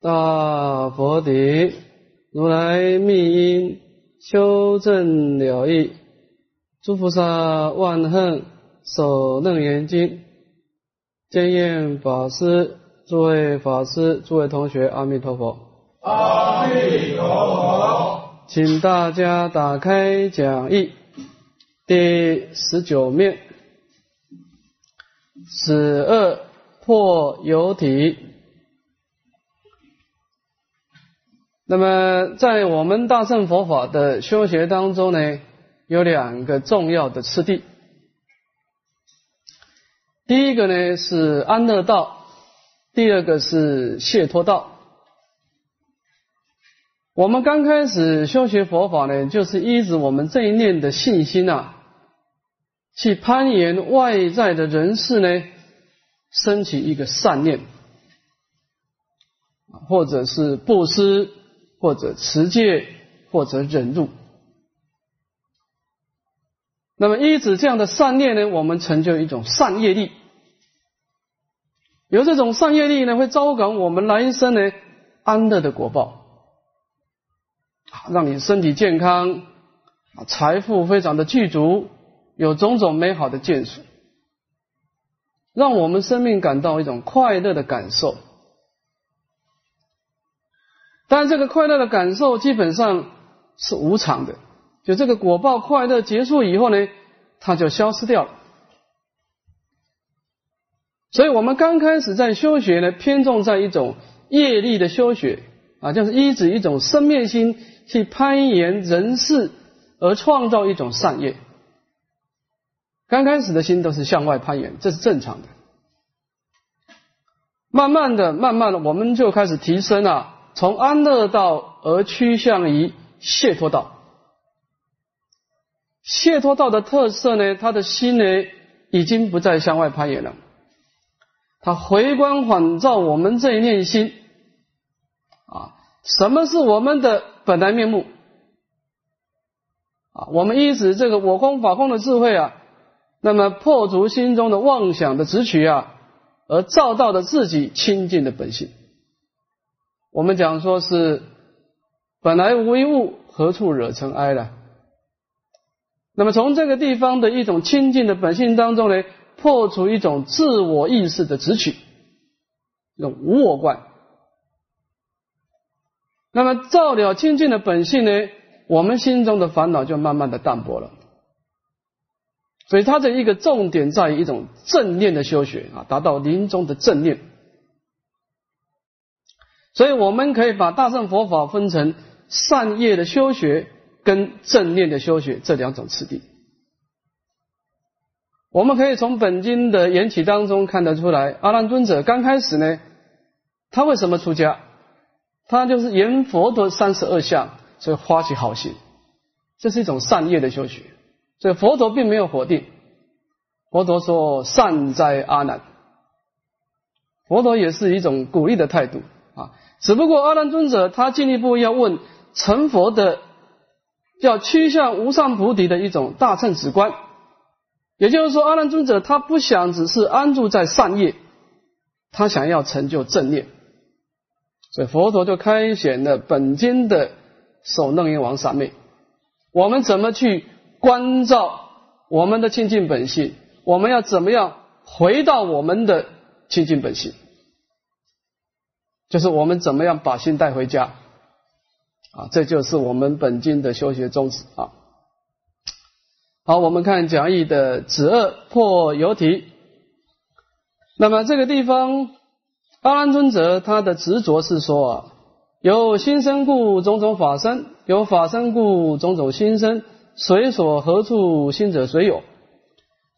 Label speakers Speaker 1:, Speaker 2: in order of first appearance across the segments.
Speaker 1: 大佛顶，如来密因修正了义，诸菩萨万恨守楞严经，见验法师，诸位法师，诸位同学，阿弥陀佛。
Speaker 2: 阿弥陀佛，
Speaker 1: 请大家打开讲义第十九面，十二破有体。那么，在我们大乘佛法的修学当中呢，有两个重要的次第。第一个呢是安乐道，第二个是解脱道。我们刚开始修学佛法呢，就是依着我们这一念的信心啊，去攀岩外在的人事呢，升起一个善念，或者是布施。或者持戒，或者忍辱。那么依止这样的善念呢，我们成就一种善业力。有这种善业力呢，会招感我们来生呢安乐的果报，让你身体健康，财富非常的具足，有种种美好的建树，让我们生命感到一种快乐的感受。但这个快乐的感受基本上是无常的，就这个果报快乐结束以后呢，它就消失掉了。所以我们刚开始在修学呢，偏重在一种业力的修学啊，就是依止一种生灭心去攀岩人事而创造一种善业。刚开始的心都是向外攀岩，这是正常的。慢慢的、慢慢的，我们就开始提升啊。从安乐道而趋向于解脱道，解脱道的特色呢，他的心呢已经不再向外攀缘了，他回光返照我们这一念心啊，什么是我们的本来面目啊？我们依止这个我空法空的智慧啊，那么破除心中的妄想的执取啊，而照到了自己清净的本性。我们讲说是本来无一物，何处惹尘埃了？那么从这个地方的一种清净的本性当中呢，破除一种自我意识的执取，一种无我观。那么照了清净的本性呢，我们心中的烦恼就慢慢的淡薄了。所以它的一个重点在于一种正念的修学啊，达到临终的正念。所以我们可以把大乘佛法分成善业的修学跟正念的修学这两种次第。我们可以从本经的缘起当中看得出来，阿难尊者刚开始呢，他为什么出家？他就是言佛的三十二相，所以发起好心，这是一种善业的修学。所以佛陀并没有否定，佛陀说善哉阿难，佛陀也是一种鼓励的态度。只不过阿难尊者他进一步要问成佛的，要趋向无上菩提的一种大乘止观，也就是说阿难尊者他不想只是安住在善业，他想要成就正念，所以佛陀就开显了本经的首楞严王三昧，我们怎么去关照我们的清净本性？我们要怎么样回到我们的清净本性？就是我们怎么样把心带回家啊？这就是我们本经的修学宗旨啊。好，我们看讲义的子二破有体。那么这个地方，阿兰尊者他的执着是说啊，有心生故种种法生，有法生故种种心生，随所何处心者随有。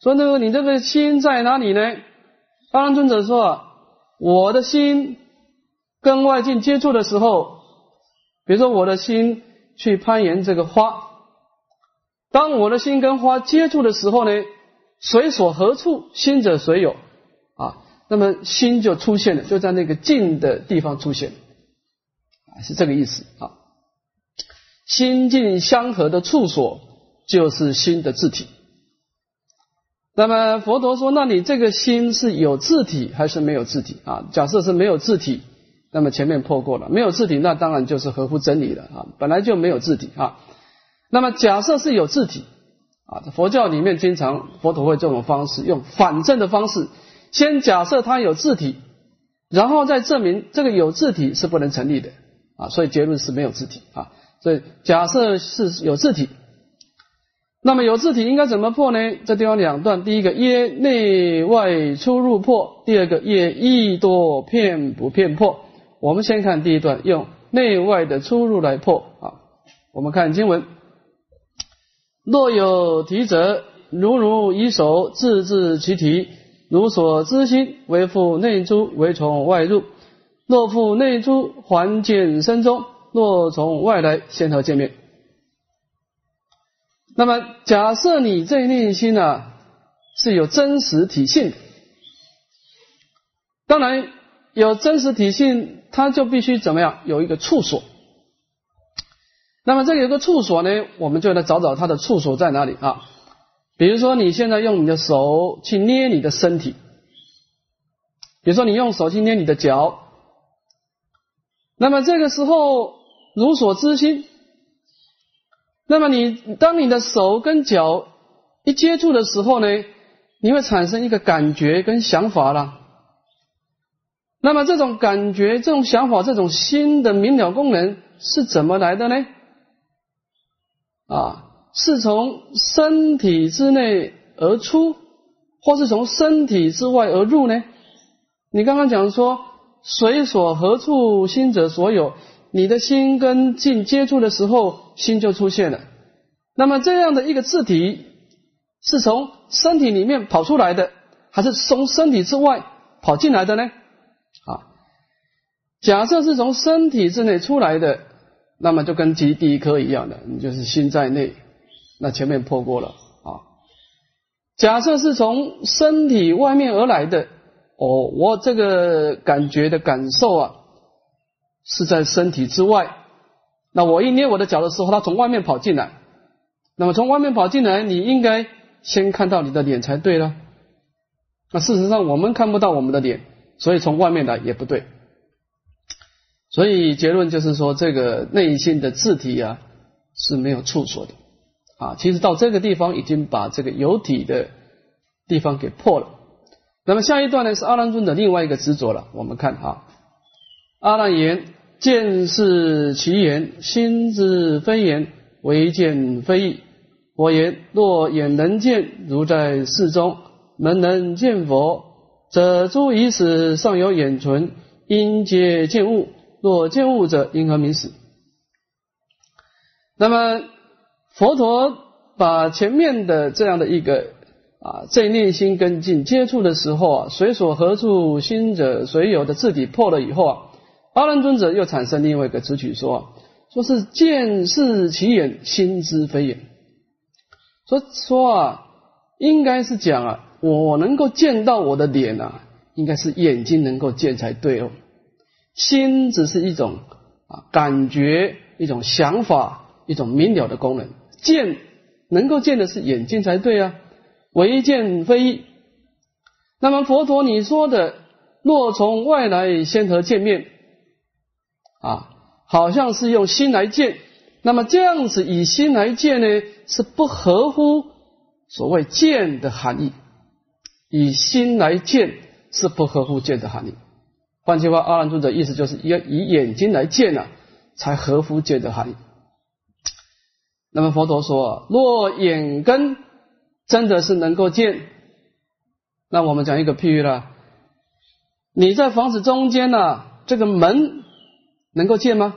Speaker 1: 说那个你这个心在哪里呢？阿兰尊者说啊，我的心。跟外境接触的时候，比如说我的心去攀岩这个花，当我的心跟花接触的时候呢，随所何处，心者随有啊，那么心就出现了，就在那个静的地方出现，是这个意思啊。心境相合的处所就是心的字体。那么佛陀说，那你这个心是有字体还是没有字体啊？假设是没有字体。那么前面破过了，没有字体，那当然就是合乎真理了啊，本来就没有字体啊。那么假设是有字体啊，佛教里面经常佛陀会这种方式，用反证的方式，先假设它有字体，然后再证明这个有字体是不能成立的啊，所以结论是没有字体啊。所以假设是有字体。那么有字体应该怎么破呢？这地方两段，第一个耶内外出入破，第二个耶意多片不片破。我们先看第一段，用内外的出入来破啊。我们看经文：若有题者，如如以手自治其体，如所知心，为复内出，为从外入。若复内出，还见身中；若从外来，先后见面。那么，假设你这念心呢是有真实体性，当然有真实体性，它就必须怎么样？有一个处所。那么这里有个处所呢，我们就来找找它的处所在哪里啊？比如说，你现在用你的手去捏你的身体，比如说你用手去捏你的脚，那么这个时候如所知心。那么你当你的手跟脚一接触的时候呢，你会产生一个感觉跟想法了。那么这种感觉、这种想法、这种心的明了功能是怎么来的呢？啊，是从身体之内而出，或是从身体之外而入呢？你刚刚讲说，水所何处心者所有。你的心跟境接触的时候，心就出现了。那么这样的一个字体是从身体里面跑出来的，还是从身体之外跑进来的呢？假设是从身体之内出来的，那么就跟第第一颗一样的，你就是心在内。那前面破过了啊。假设是从身体外面而来的，哦，我这个感觉的感受啊。是在身体之外，那我一捏我的脚的时候，它从外面跑进来。那么从外面跑进来，你应该先看到你的脸才对了。那事实上我们看不到我们的脸，所以从外面来也不对。所以结论就是说，这个内心的字体啊是没有处所的啊。其实到这个地方已经把这个有体的地方给破了。那么下一段呢是阿难尊的另外一个执着了。我们看啊。阿难言：见是其言，心之非言，唯见非意。我言：若眼能见，如在世中；门能见佛，则诸已死尚有眼存，因皆见物。若见物者，因何名死？那么佛陀把前面的这样的一个啊，在内心跟境接触的时候啊，随所何处心者随有的字体破了以后啊。阿难尊者又产生另外一个词曲说，说是见是其眼，心之非眼。说说啊，应该是讲啊，我能够见到我的脸啊，应该是眼睛能够见才对哦。心只是一种啊感觉，一种想法，一种明了的功能。见能够见的是眼睛才对啊，唯见非。那么佛陀你说的，若从外来先和见面。啊，好像是用心来见，那么这样子以心来见呢，是不合乎所谓见的含义。以心来见是不合乎见的含义。换句话，阿难尊者意思就是要以眼睛来见呢，才合乎见的含义。那么佛陀说，若眼根真的是能够见，那我们讲一个譬喻了，你在房子中间呢，这个门。能够见吗？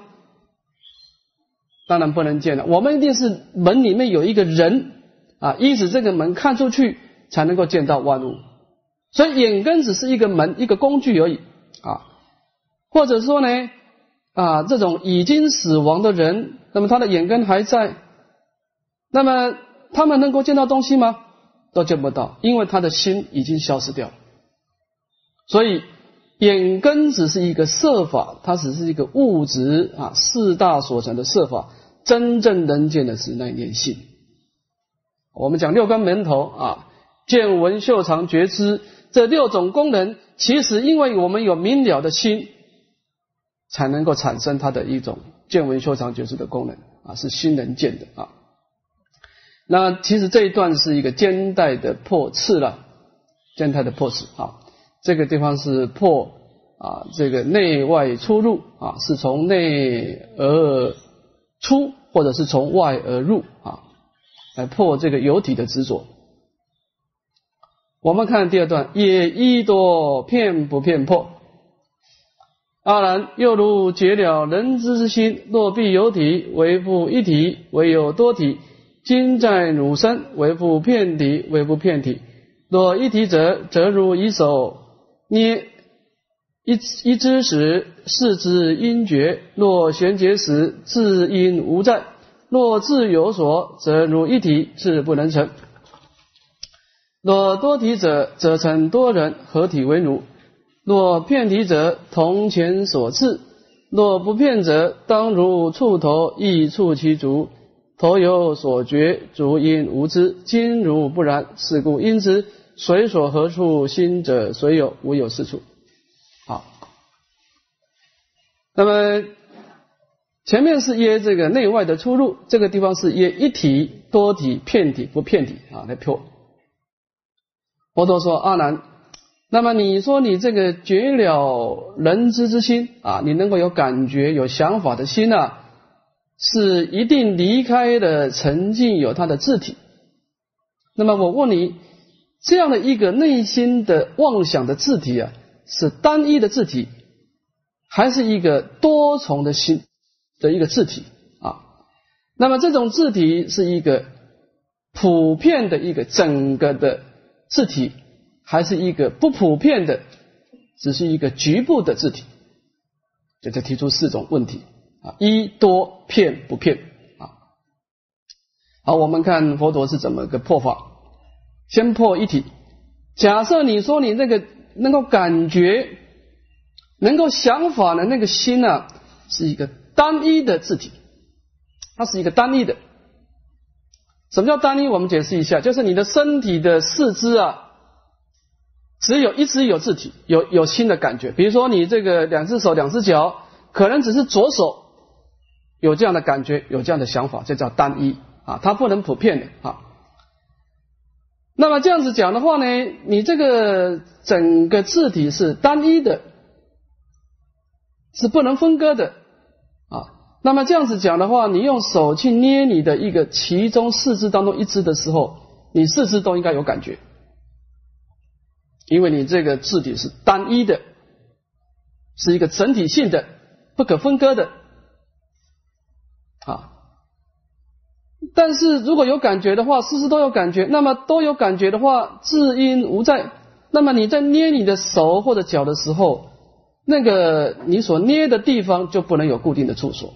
Speaker 1: 当然不能见了。我们一定是门里面有一个人啊，依止这个门看出去才能够见到万物。所以眼根只是一个门，一个工具而已啊。或者说呢啊，这种已经死亡的人，那么他的眼根还在，那么他们能够见到东西吗？都见不到，因为他的心已经消失掉。所以。眼根只是一个色法，它只是一个物质啊，四大所成的色法。真正能见的是那念性。我们讲六根门头啊，见闻嗅尝觉知这六种功能，其实因为我们有明了的心，才能够产生它的一种见闻修长觉知的功能啊，是心能见的啊。那其实这一段是一个肩带的破刺了，肩带的破刺啊，这个地方是破啊，这个内外出入啊，是从内而出，或者是从外而入啊，来破这个有体的执着。我们看第二段，也一多片不片破。阿难，又如解了人之之心，若必有体，为复一体；唯有多体，今在汝身，为复片体，为复片体。若一体者，则如以手捏一一只时，是之因觉；若弦结时，自因无在；若自有所，则如一体，是不能成。若多体者，则成多人合体为奴；若片体者，同前所赐；若不片者，当如触头，亦触其足。头有所觉，足因无知。今如不然，是故因之，随所何处心者，随有无有是处。好，那么前面是耶这个内外的出入，这个地方是耶一体、多体、片体、不片体啊，来破。佛陀说：“阿难，那么你说你这个绝了人知之心啊，你能够有感觉、有想法的心啊，是一定离开的沉静，有它的字体。那么我问你，这样的一个内心的妄想的字体啊，是单一的字体，还是一个多重的心的一个字体啊？那么这种字体是一个普遍的一个整个的。”字体还是一个不普遍的，只是一个局部的字体，就在提出四种问题啊：一多片不片啊？好，我们看佛陀是怎么个破法。先破一体。假设你说你那个能够感觉、能够想法的那个心呢，是一个单一的字体，它是一个单一的。什么叫单一？我们解释一下，就是你的身体的四肢啊，只有一只有字体，有有新的感觉。比如说你这个两只手、两只脚，可能只是左手有这样的感觉，有这样的想法，这叫单一啊，它不能普遍的啊。那么这样子讲的话呢，你这个整个字体是单一的，是不能分割的。那么这样子讲的话，你用手去捏你的一个其中四肢当中一只的时候，你四肢都应该有感觉，因为你这个字体是单一的，是一个整体性的、不可分割的啊。但是如果有感觉的话，四肢都有感觉，那么都有感觉的话，自因无在。那么你在捏你的手或者脚的时候，那个你所捏的地方就不能有固定的处所。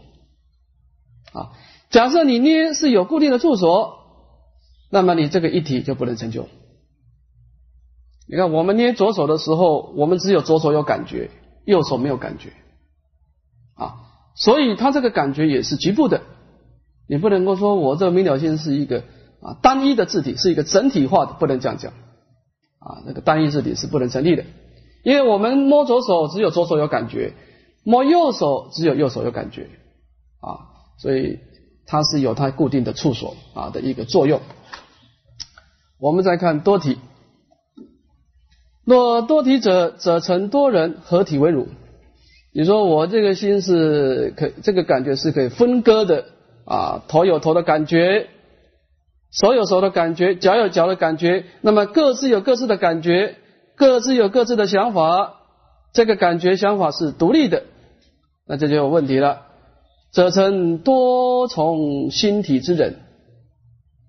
Speaker 1: 啊，假设你捏是有固定的住所，那么你这个一体就不能成就。你看，我们捏左手的时候，我们只有左手有感觉，右手没有感觉，啊，所以它这个感觉也是局部的。你不能够说我这个明了心是一个啊单一的字体，是一个整体化的，不能这样讲。啊，那个单一字体是不能成立的，因为我们摸左手只有左手有感觉，摸右手只有右手有感觉，啊。所以它是有它固定的处所啊的一个作用。我们再看多体，若多体者，则成多人合体为汝。你说我这个心是可，这个感觉是可以分割的啊，头有头的感觉，手有手的感觉，脚有脚的感觉，那么各自有各自的感觉，各自有各自的想法，这个感觉想法是独立的，那这就有问题了。则成多重心体之人，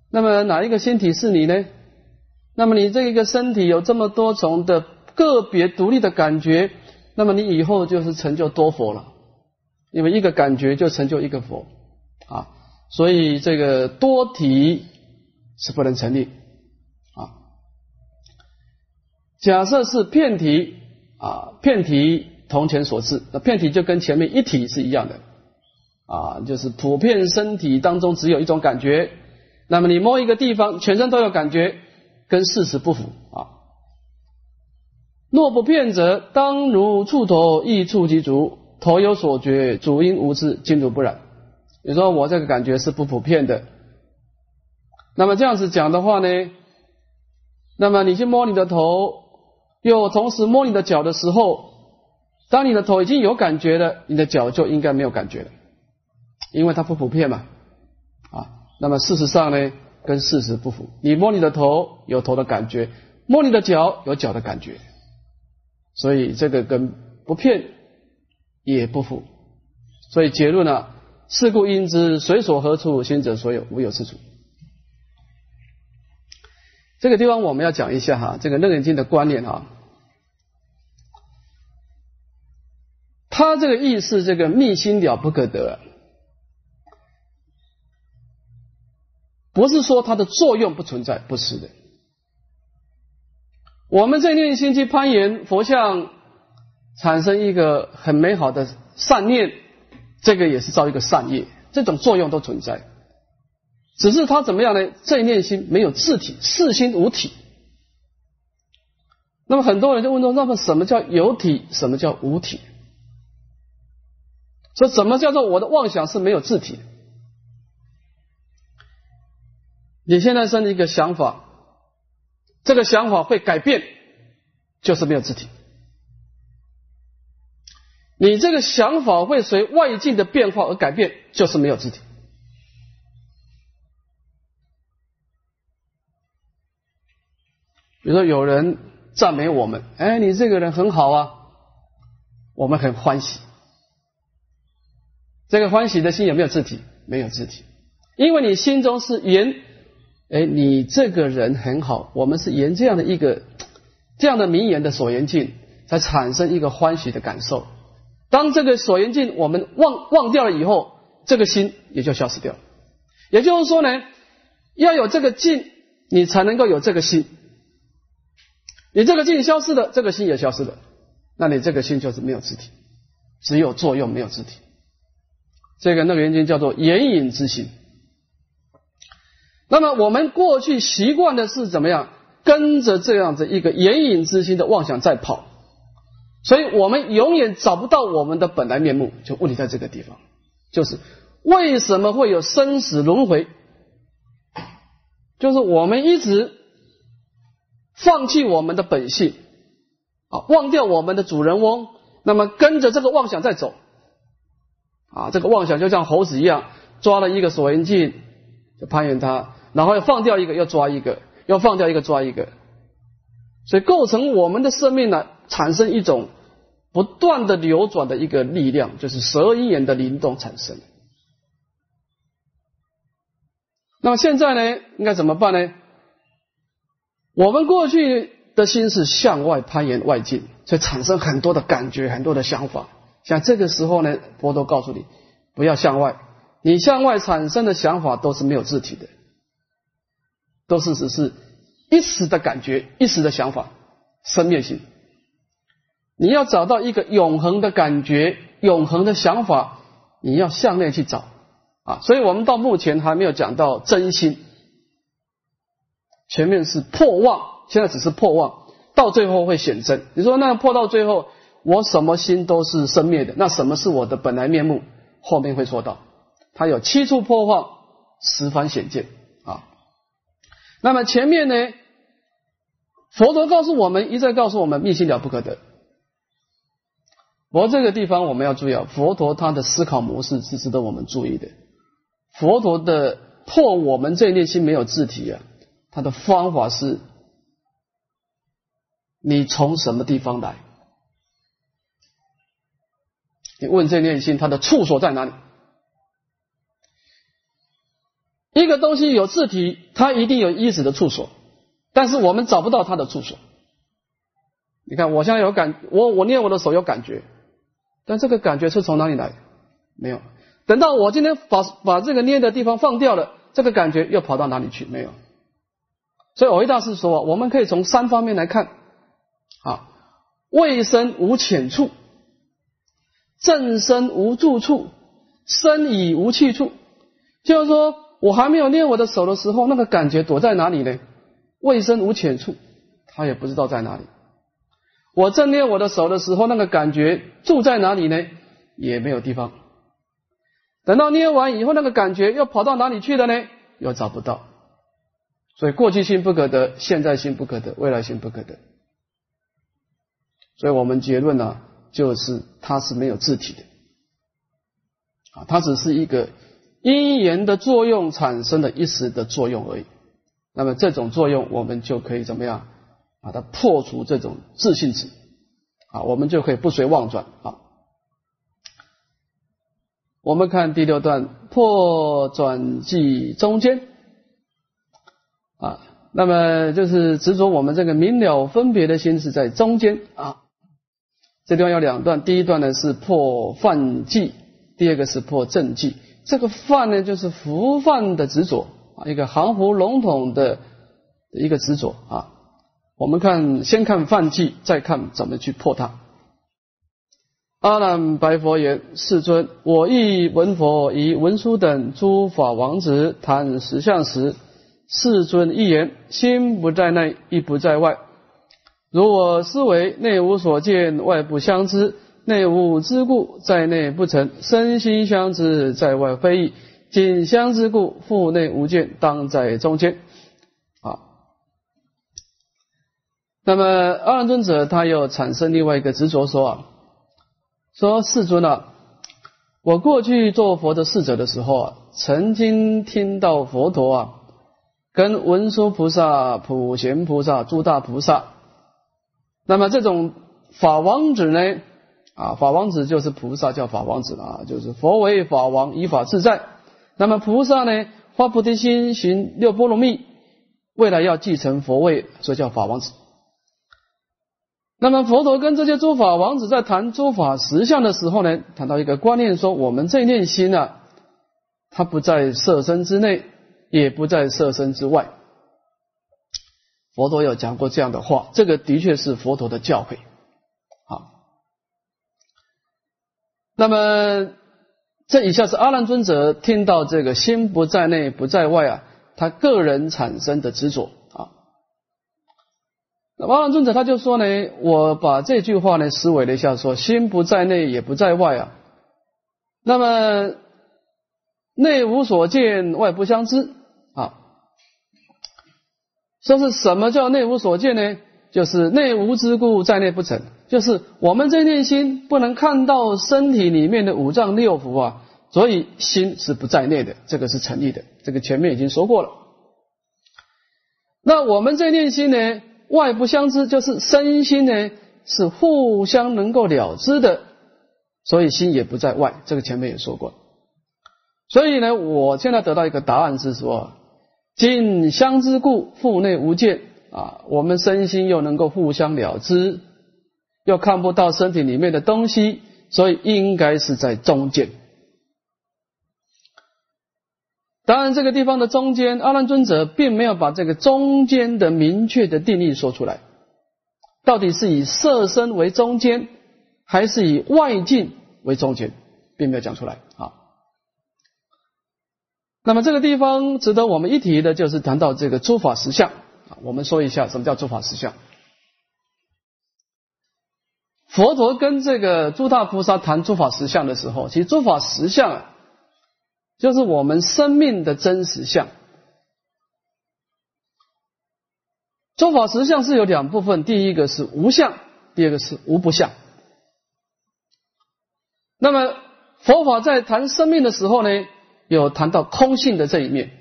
Speaker 1: 那么哪一个心体是你呢？那么你这一个身体有这么多重的个别独立的感觉，那么你以后就是成就多佛了，因为一个感觉就成就一个佛啊，所以这个多体是不能成立啊。假设是片体啊，片体同前所示，那片体就跟前面一体是一样的。啊，就是普遍身体当中只有一种感觉，那么你摸一个地方，全身都有感觉，跟事实不符啊。若不骗者，当如触头亦触其足；头有所觉，足因无知，今如不然。你说我这个感觉是不普遍的，那么这样子讲的话呢，那么你去摸你的头，又同时摸你的脚的时候，当你的头已经有感觉了，你的脚就应该没有感觉了，因为它不普遍嘛，啊，那么事实上呢，跟事实不符。你摸你的头有头的感觉，摸你的脚有脚的感觉，所以这个跟不骗也不符。所以结论呢？是故应知随所何处，心者所有，无有是处。这个地方我们要讲一下哈，这个楞严经的观念哈，他这个意思，这个密心了不可得，不是说它的作用不存在，不是的。我们在念心去攀岩，佛像产生一个很美好的善念。这个也是造一个善业，这种作用都存在，只是它怎么样呢？这一念心没有自体，四心无体。那么很多人就问说：那么什么叫有体？什么叫无体？说怎么叫做我的妄想是没有自体？你现在生一个想法，这个想法会改变，就是没有自体。你这个想法会随外境的变化而改变，就是没有自体。比如说，有人赞美我们，哎，你这个人很好啊，我们很欢喜。这个欢喜的心有没有自体？没有自体，因为你心中是沿，哎，你这个人很好，我们是沿这样的一个这样的名言的所缘境，才产生一个欢喜的感受。当这个所缘境我们忘忘掉了以后，这个心也就消失掉了。也就是说呢，要有这个境，你才能够有这个心。你这个境消失了，这个心也消失了，那你这个心就是没有自体，只有作用没有自体。这个那个原因叫做眼影之心。那么我们过去习惯的是怎么样？跟着这样子一个眼影之心的妄想在跑。所以我们永远找不到我们的本来面目，就问题在这个地方，就是为什么会有生死轮回？就是我们一直放弃我们的本性啊，忘掉我们的主人翁，那么跟着这个妄想在走啊，这个妄想就像猴子一样，抓了一个锁缘镜就攀岩它，然后要放掉一个，要抓一个，要放掉一个，抓一个，所以构成我们的生命呢。产生一种不断的流转的一个力量，就是十二因缘的灵动产生。那么现在呢，应该怎么办呢？我们过去的心是向外攀岩外境，所以产生很多的感觉、很多的想法。像这个时候呢，佛陀告诉你，不要向外，你向外产生的想法都是没有自体的，都是只是一时的感觉、一时的想法，生灭性。你要找到一个永恒的感觉、永恒的想法，你要向内去找啊！所以我们到目前还没有讲到真心，前面是破妄，现在只是破妄，到最后会显真。你说那破到最后，我什么心都是生灭的，那什么是我的本来面目？后面会说到，它有七处破妄，十番显见。那么前面呢，佛陀告诉我们，一再告诉我们，密心了不可得。不过这个地方我们要注意啊，佛陀他的思考模式是值得我们注意的。佛陀的破我们这内心没有字体啊，他的方法是：你从什么地方来？你问这念心，它的处所在哪里？一个东西有字体，它一定有依止的处所，但是我们找不到它的处所。你看，我现在有感，我我捏我的手有感觉。但这个感觉是从哪里来？没有。等到我今天把把这个捏的地方放掉了，这个感觉又跑到哪里去？没有。所以，偶一大师说，我们可以从三方面来看：啊，未生无浅处，正身无住处，身已无去处。就是说我还没有捏我的手的时候，那个感觉躲在哪里呢？未生无浅处，他也不知道在哪里。我正捏我的手的时候，那个感觉住在哪里呢？也没有地方。等到捏完以后，那个感觉又跑到哪里去了呢？又找不到。所以过去心不可得，现在心不可得，未来心不可得。所以我们结论呢，就是它是没有自体的，啊，它只是一个因缘的作用产生的一时的作用而已。那么这种作用，我们就可以怎么样把它破除这种自信值，啊，我们就可以不随妄转啊。我们看第六段破转即中间。啊，那么就是执着我们这个明了分别的心是在中间啊。这地方有两段，第一段呢是破犯忌，第二个是破正忌。这个犯呢就是浮犯的执着啊，一个含糊笼统的一个执着啊。我们看，先看犯忌，再看怎么去破它。阿难白佛言：“世尊，我亦闻佛以文殊等诸法王子谈实相时。”世尊一言：心不在内，亦不在外。如我思维，内无所见，外不相知。内无之故，在内不成；身心相知，在外非异。仅相之故，腹内无见，当在中间。啊，那么阿难尊者他又产生另外一个执着，说啊，说世尊啊，我过去做佛的侍者的时候啊，曾经听到佛陀啊。跟文殊菩萨、普贤菩萨、诸大菩萨，那么这种法王子呢？啊，法王子就是菩萨叫法王子啊，就是佛为法王，依法自在。那么菩萨呢，发菩提心，行六波罗蜜，未来要继承佛位，所以叫法王子。那么佛陀跟这些诸法王子在谈诸法实相的时候呢，谈到一个观念，说我们这念心呢，它不在色身之内。也不在色身之外。佛陀有讲过这样的话，这个的确是佛陀的教诲。好，那么这以下是阿难尊者听到这个心不在内不在外啊，他个人产生的执着啊。那阿难尊者他就说呢，我把这句话呢思维了一下，说心不在内也不在外啊，那么内无所见，外不相知。啊，说是什么叫内无所见呢？就是内无之故，在内不成。就是我们这念心不能看到身体里面的五脏六腑啊，所以心是不在内的，这个是成立的。这个前面已经说过了。那我们这念心呢，外不相知，就是身心呢是互相能够了知的，所以心也不在外。这个前面也说过。所以呢，我现在得到一个答案是说。近相之故，腹内无见啊。我们身心又能够互相了知，又看不到身体里面的东西，所以应该是在中间。当然，这个地方的中间，阿难尊者并没有把这个中间的明确的定义说出来。到底是以色身为中间，还是以外境为中间，并没有讲出来啊。那么这个地方值得我们一提的，就是谈到这个诸法实相。我们说一下什么叫诸法实相。佛陀跟这个诸大菩萨谈诸法实相的时候，其实诸法实相啊，就是我们生命的真实相。诸法实相是有两部分，第一个是无相，第二个是无不相。那么佛法在谈生命的时候呢？有谈到空性的这一面，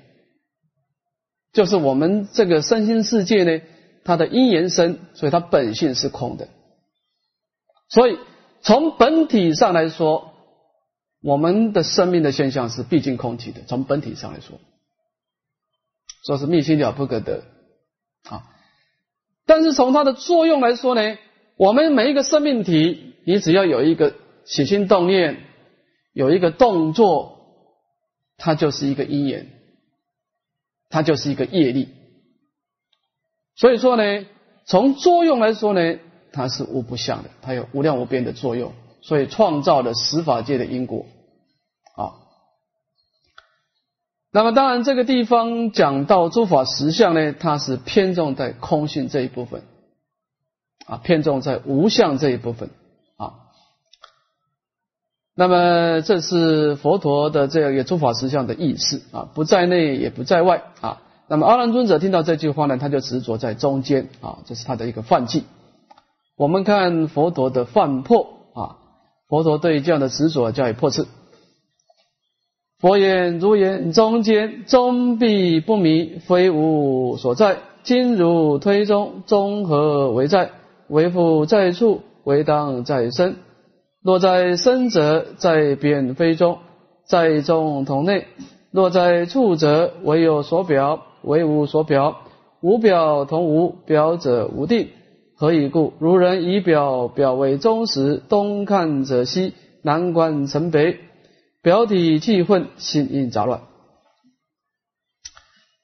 Speaker 1: 就是我们这个身心世界呢，它的因缘生，所以它本性是空的。所以从本体上来说，我们的生命的现象是毕竟空体的。从本体上来说，说是密心了不可得啊。但是从它的作用来说呢，我们每一个生命体，你只要有一个起心动念，有一个动作。它就是一个因缘，它就是一个业力，所以说呢，从作用来说呢，它是无不相的，它有无量无边的作用，所以创造了十法界的因果啊。那么当然，这个地方讲到诸法实相呢，它是偏重在空性这一部分啊，偏重在无相这一部分。那么这是佛陀的这样一个诸法实相的意思啊，不在内也不在外啊。那么阿难尊者听到这句话呢，他就执着在中间啊，这是他的一个犯忌。我们看佛陀的犯破啊，佛陀对这样的执着加以破斥。佛言：如言中间，中必不迷，非无所在。今如推中，中何为在？为复在处，为当在身。若在身者，在边非中；在中同内。若在处者，唯有所表，唯无所表。无表同无表者，无定。何以故？如人以表表为中时，东看者西，南观成北，表体气混，心因杂乱。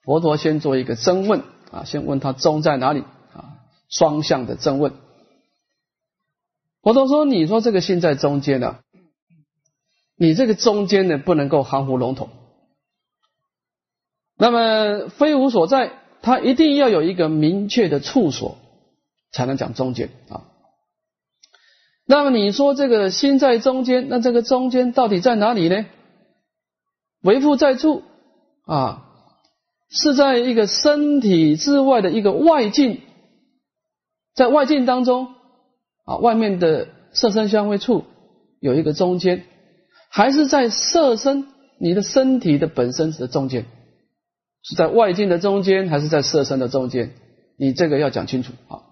Speaker 1: 佛陀先做一个真问啊，先问他中在哪里啊？双向的真问。佛陀说：“你说这个心在中间呢，你这个中间呢不能够含糊笼统。那么非无所在，它一定要有一个明确的处所，才能讲中间啊。那么你说这个心在中间，那这个中间到底在哪里呢？为复在处啊，是在一个身体之外的一个外境，在外境当中。”啊，外面的色身相会处有一个中间，还是在色身你的身体的本身的中间，是在外境的中间，还是在色身的中间？你这个要讲清楚啊。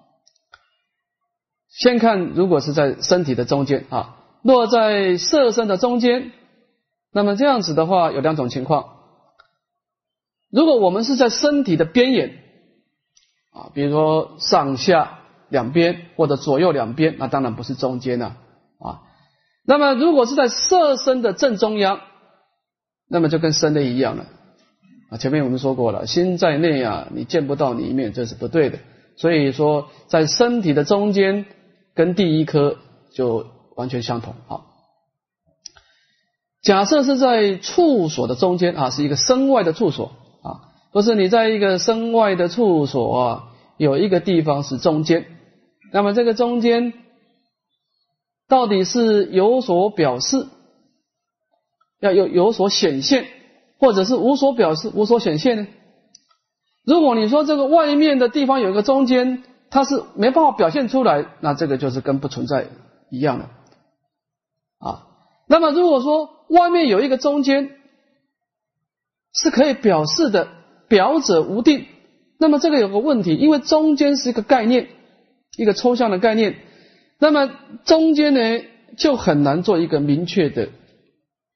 Speaker 1: 先看，如果是在身体的中间啊，落在色身的中间，那么这样子的话有两种情况。如果我们是在身体的边缘啊，比如说上下。两边或者左右两边，那当然不是中间了啊。那么如果是在色身的正中央，那么就跟身内一样了啊。前面我们说过了，心在内啊，你见不到你一面，这是不对的。所以说，在身体的中间，跟第一颗就完全相同啊。假设是在处所的中间啊，是一个身外的处所啊，不是你在一个身外的处所啊，有一个地方是中间。那么这个中间到底是有所表示，要有有所显现，或者是无所表示、无所显现呢？如果你说这个外面的地方有一个中间，它是没办法表现出来，那这个就是跟不存在一样的啊。那么如果说外面有一个中间是可以表示的，表者无定，那么这个有个问题，因为中间是一个概念。一个抽象的概念，那么中间呢就很难做一个明确的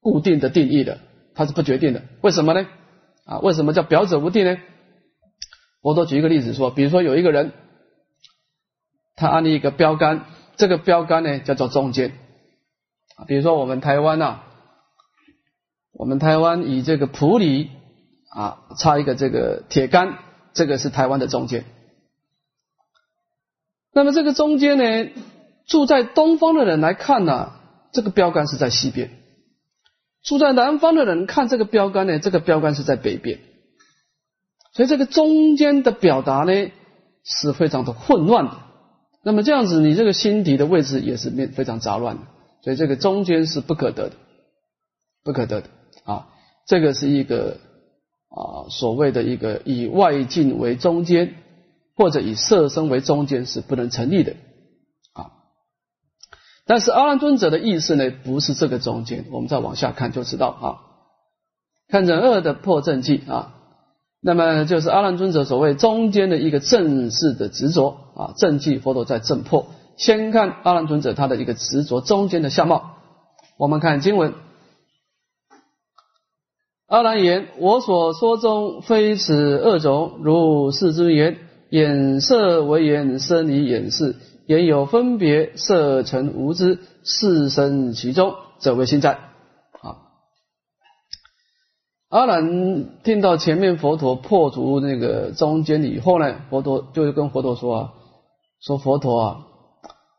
Speaker 1: 固定的定义的，它是不决定的。为什么呢？啊，为什么叫表者无定呢？我都举一个例子说，比如说有一个人，他安立一个标杆，这个标杆呢叫做中间。啊，比如说我们台湾呐，我们台湾以这个普里啊插一个这个铁杆，这个是台湾的中间。那么这个中间呢，住在东方的人来看呢，这个标杆是在西边；住在南方的人看这个标杆呢，这个标杆是在北边。所以这个中间的表达呢，是非常的混乱的。那么这样子，你这个心底的位置也是面非常杂乱的。所以这个中间是不可得的，不可得的啊！这个是一个啊所谓的一个以外境为中间。或者以色身为中间是不能成立的啊，但是阿难尊者的意思呢，不是这个中间，我们再往下看就知道啊。看人恶的破正记啊，那么就是阿难尊者所谓中间的一个正式的执着啊，正记佛陀在正破。先看阿难尊者他的一个执着中间的相貌，我们看经文，阿难言：我所说中非此二种，如是之言。眼色为眼生以眼视，眼有分别，色成无知，事生其中，则为心在。啊，阿难听到前面佛陀破除那个中间以后呢，佛陀就跟佛陀说啊，说佛陀啊，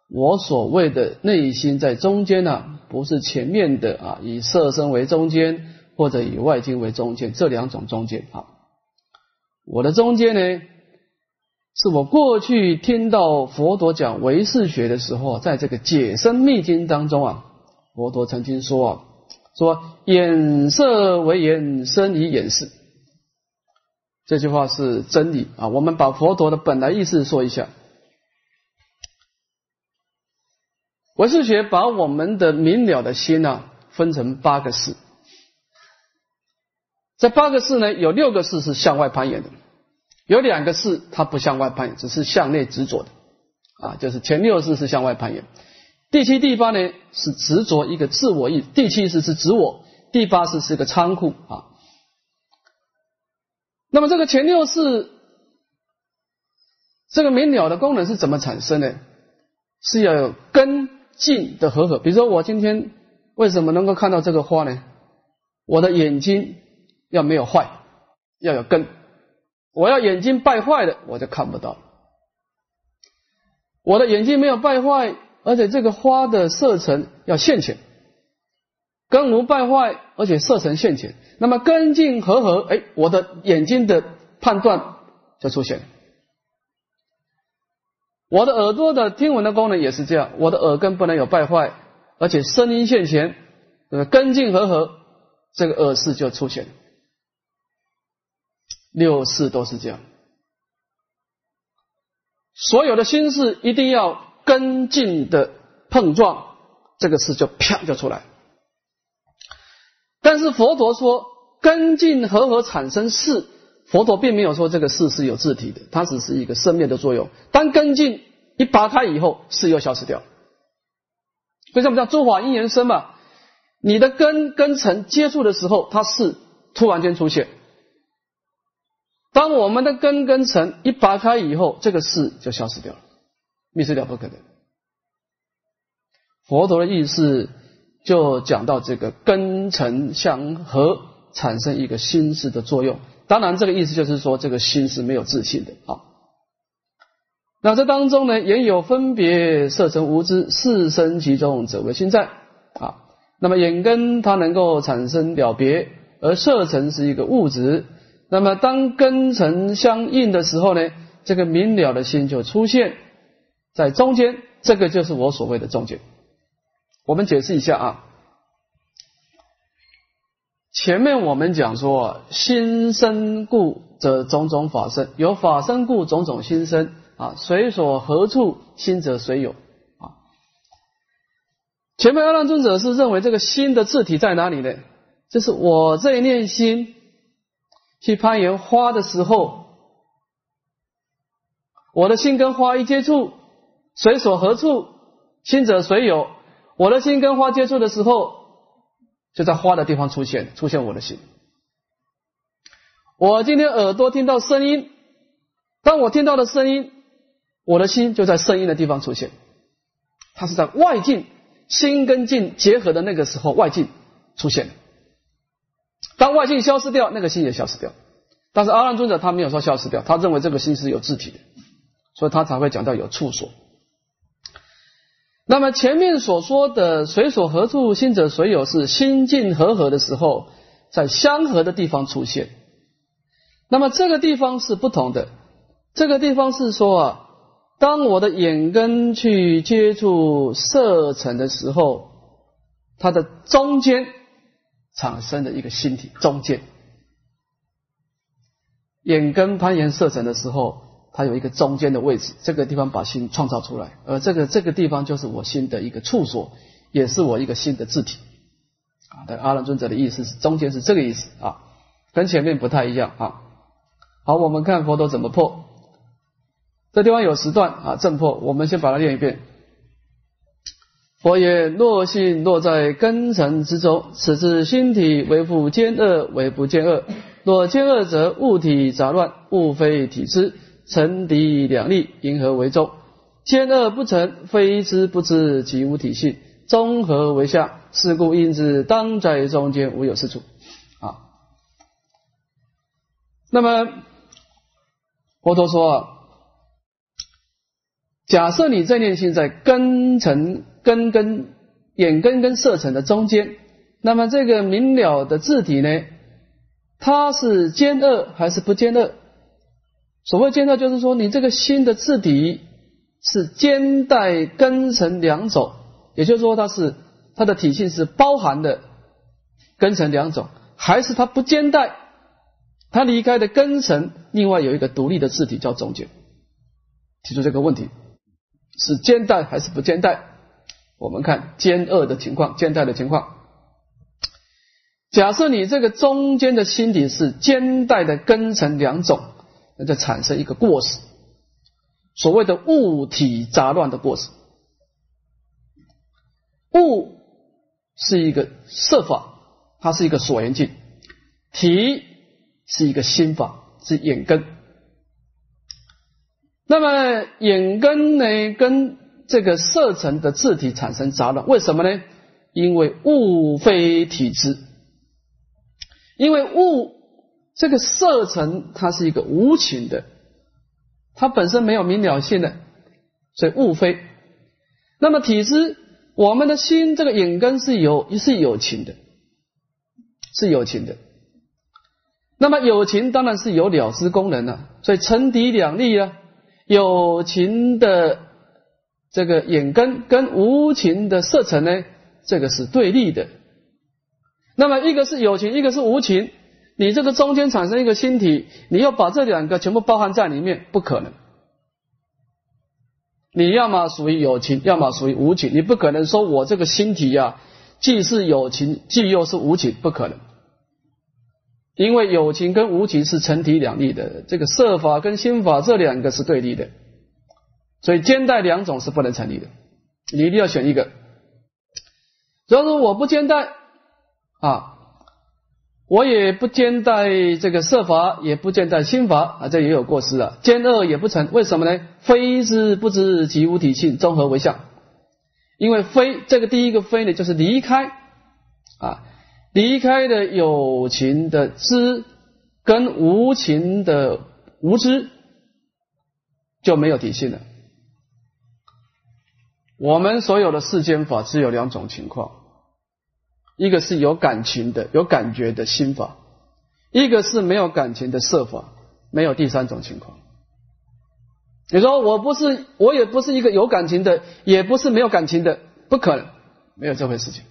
Speaker 1: 我所谓的内心在中间呢，不是前面的啊，以色身为中间，或者以外境为中间，这两种中间啊，我的中间呢？是我过去听到佛陀讲唯识学的时候，在这个解生密经当中啊，佛陀曾经说啊，说眼色为眼，生以眼视。这句话是真理啊！我们把佛陀的本来意思说一下。唯识学把我们的明了的心呢，分成八个事。这八个事呢，有六个事是向外攀岩的，有两个事它不向外攀岩，只是向内执着的啊，就是前六事是向外攀岩。第七、第八呢是执着一个自我意，第七是是指我，第八是是个仓库啊。那么这个前六式，这个明了的功能是怎么产生的？是要有根茎的合合。比如说我今天为什么能够看到这个花呢？我的眼睛要没有坏，要有根。我要眼睛败坏了，我就看不到。我的眼睛没有败坏，而且这个花的色层要现前。根无败坏，而且色成现前，那么根茎合合，哎，我的眼睛的判断就出现。我的耳朵的听闻的功能也是这样，我的耳根不能有败坏，而且声音现前，呃，根茎合合，这个耳识就出现。六识都是这样，所有的心事一定要根茎的碰撞，这个事就啪就出来。但是佛陀说根茎合合产生事，佛陀并没有说这个事是有自体的，它只是一个生灭的作用。当根茎一拔开以后，事又消失掉。所以什么叫诸法因缘生嘛？你的根跟尘接触的时候，它是突然间出现。当我们的根跟尘一拔开以后，这个事就消失掉了，灭失掉不可能。佛陀的意思。就讲到这个根尘相合，产生一个心识的作用。当然，这个意思就是说，这个心是没有自信的啊。那这当中呢，也有分别色成无知，四生其中者为心在啊。那么眼根它能够产生了别，而色尘是一个物质。那么当根尘相应的时候呢，这个明了的心就出现在中间，这个就是我所谓的中间。我们解释一下啊，前面我们讲说，心生故则种种法生，有法生故种种心生啊，随所何处心则随有啊。前面阿难尊者是认为这个心的字体在哪里呢？就是我这一念心去攀岩花的时候，我的心跟花一接触，随所何处心者随有。我的心跟花接触的时候，就在花的地方出现，出现我的心。我今天耳朵听到声音，当我听到的声音，我的心就在声音的地方出现。它是在外境，心跟境结合的那个时候，外境出现。当外境消失掉，那个心也消失掉。但是阿难尊者他没有说消失掉，他认为这个心是有自体的，所以他才会讲到有处所。那么前面所说的“随所合处心者随有”是心境和合的时候，在相合的地方出现。那么这个地方是不同的，这个地方是说啊，当我的眼根去接触色尘的时候，它的中间产生的一个心体，中间眼根攀岩色尘的时候。它有一个中间的位置，这个地方把心创造出来，而这个这个地方就是我心的一个处所，也是我一个心的字体啊。对，阿难尊者的意思是中间是这个意思啊，跟前面不太一样啊。好，我们看佛陀怎么破，这地方有十段啊，正破，我们先把它念一遍。佛言：若性落在根尘之中，此之心体为复兼恶，为不兼恶。若兼恶者，物体杂乱，物非体之。成敌两利，因何为中？兼恶不成，非知不知，即无体性。综合为下，是故因之当在中间，无有是处。啊，那么佛陀说啊，假设你这念心在根尘、根根、眼根跟色尘的中间，那么这个明了的字体呢，它是兼恶还是不兼恶？所谓兼道，就是说你这个心的字体是兼带根尘两种，也就是说它是它的体性是包含的根尘两种，还是它不兼带？它离开的根尘，另外有一个独立的字体叫中间。提出这个问题，是兼带还是不兼带？我们看兼二的情况，兼带的情况。假设你这个中间的心体是兼带的根尘两种，那就产生一个过失，所谓的物体杂乱的过失。物是一个色法，它是一个所缘境；体是一个心法，是眼根。那么眼根呢，跟这个色尘的字体产生杂乱，为什么呢？因为物非体质，因为物这个色尘它是一个无情的，它本身没有明了性的，所以物非。那么体质。我们的心这个眼根是有是有情的，是有情的。那么有情当然是有了知功能了，所以成敌两利啊。有情的这个眼根跟无情的色尘呢，这个是对立的。那么一个是有情，一个是无情，你这个中间产生一个心体，你要把这两个全部包含在里面，不可能。你要么属于有情，要么属于无情，你不可能说我这个心体呀，既是有情，既又是无情，不可能。因为有情跟无情是成体两立的，这个色法跟心法这两个是对立的，所以兼带两种是不能成立的，你一定要选一个。假如说我不兼带啊。我也不兼带这个设法，也不兼带心法啊，这也有过失了。兼恶也不成，为什么呢？非之不知即无体性，综合为相。因为非这个第一个非呢，就是离开啊，离开的有情的知跟无情的无知就没有体性了。我们所有的世间法只有两种情况。一个是有感情的、有感觉的心法，一个是没有感情的色法，没有第三种情况。你说我不是，我也不是一个有感情的，也不是没有感情的，不可能，没有这回事情。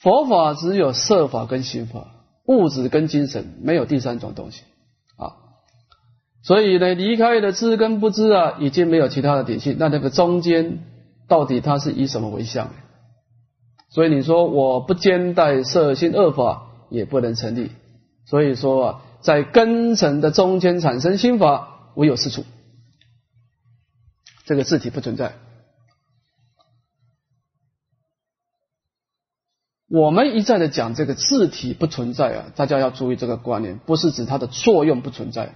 Speaker 1: 佛法只有色法跟心法，物质跟精神，没有第三种东西啊。所以呢，离开的知跟不知啊，已经没有其他的底性。那那个中间到底它是以什么为相？所以你说我不兼带色心恶法也不能成立。所以说啊，在根尘的中间产生心法，无有是处。这个字体不存在。我们一再的讲这个字体不存在啊，大家要注意这个观念，不是指它的作用不存在。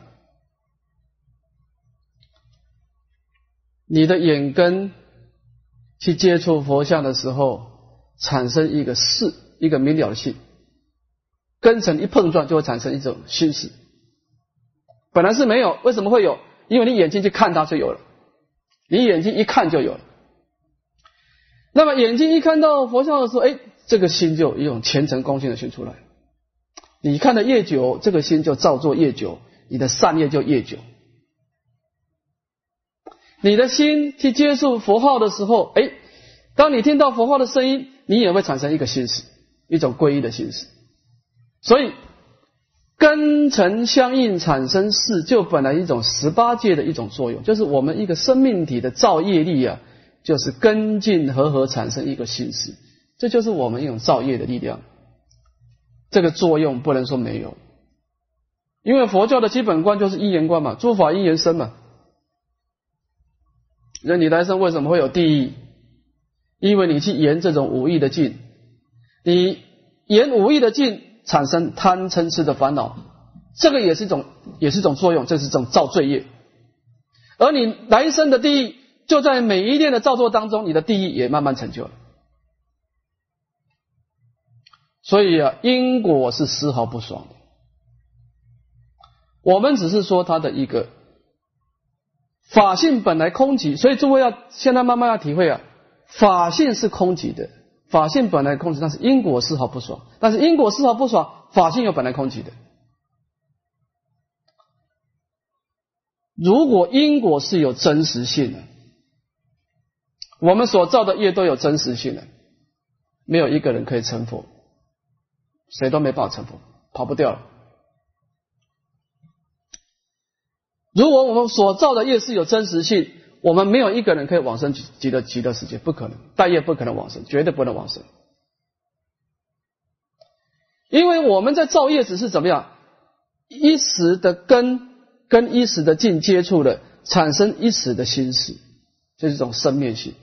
Speaker 1: 你的眼根去接触佛像的时候。产生一个视，一个明了的性，根尘一碰撞就会产生一种心识。本来是没有，为什么会有？因为你眼睛去看它就有了，你眼睛一看就有了。那么眼睛一看到佛像的时候，哎，这个心就有一种虔诚恭敬的心出来。你看的越久，这个心就造作越久，你的善业就越久。你的心去接触佛号的时候，哎，当你听到佛号的声音。你也会产生一个心思，一种皈依的心思。所以根尘相应产生事，就本来一种十八界的一种作用，就是我们一个生命体的造业力啊，就是根进合合产生一个心思，这就是我们一种造业的力量。这个作用不能说没有，因为佛教的基本观就是因缘观嘛，诸法因缘生嘛。那你来生为什么会有地狱？因为你去沿这种无意的境，你沿无意的境产生贪嗔痴的烦恼，这个也是一种，也是一种作用，这是一种造罪业。而你来生的地狱，就在每一念的造作当中，你的地狱也慢慢成就了。所以啊，因果是丝毫不爽的。我们只是说它的一个法性本来空寂，所以诸位要现在慢慢要体会啊。法性是空寂的，法性本来空寂，但是因果丝毫不爽。但是因果丝毫不爽，法性又本来空寂的。如果因果是有真实性的，我们所造的业都有真实性的，没有一个人可以成佛，谁都没办法成佛，跑不掉了。如果我们所造的业是有真实性，我们没有一个人可以往生极极乐极乐世界，不可能，大业不可能往生，绝对不能往生。因为我们在造业只是怎么样，一时的根跟一时的境接触了，产生一时的心事，这是一种生灭性。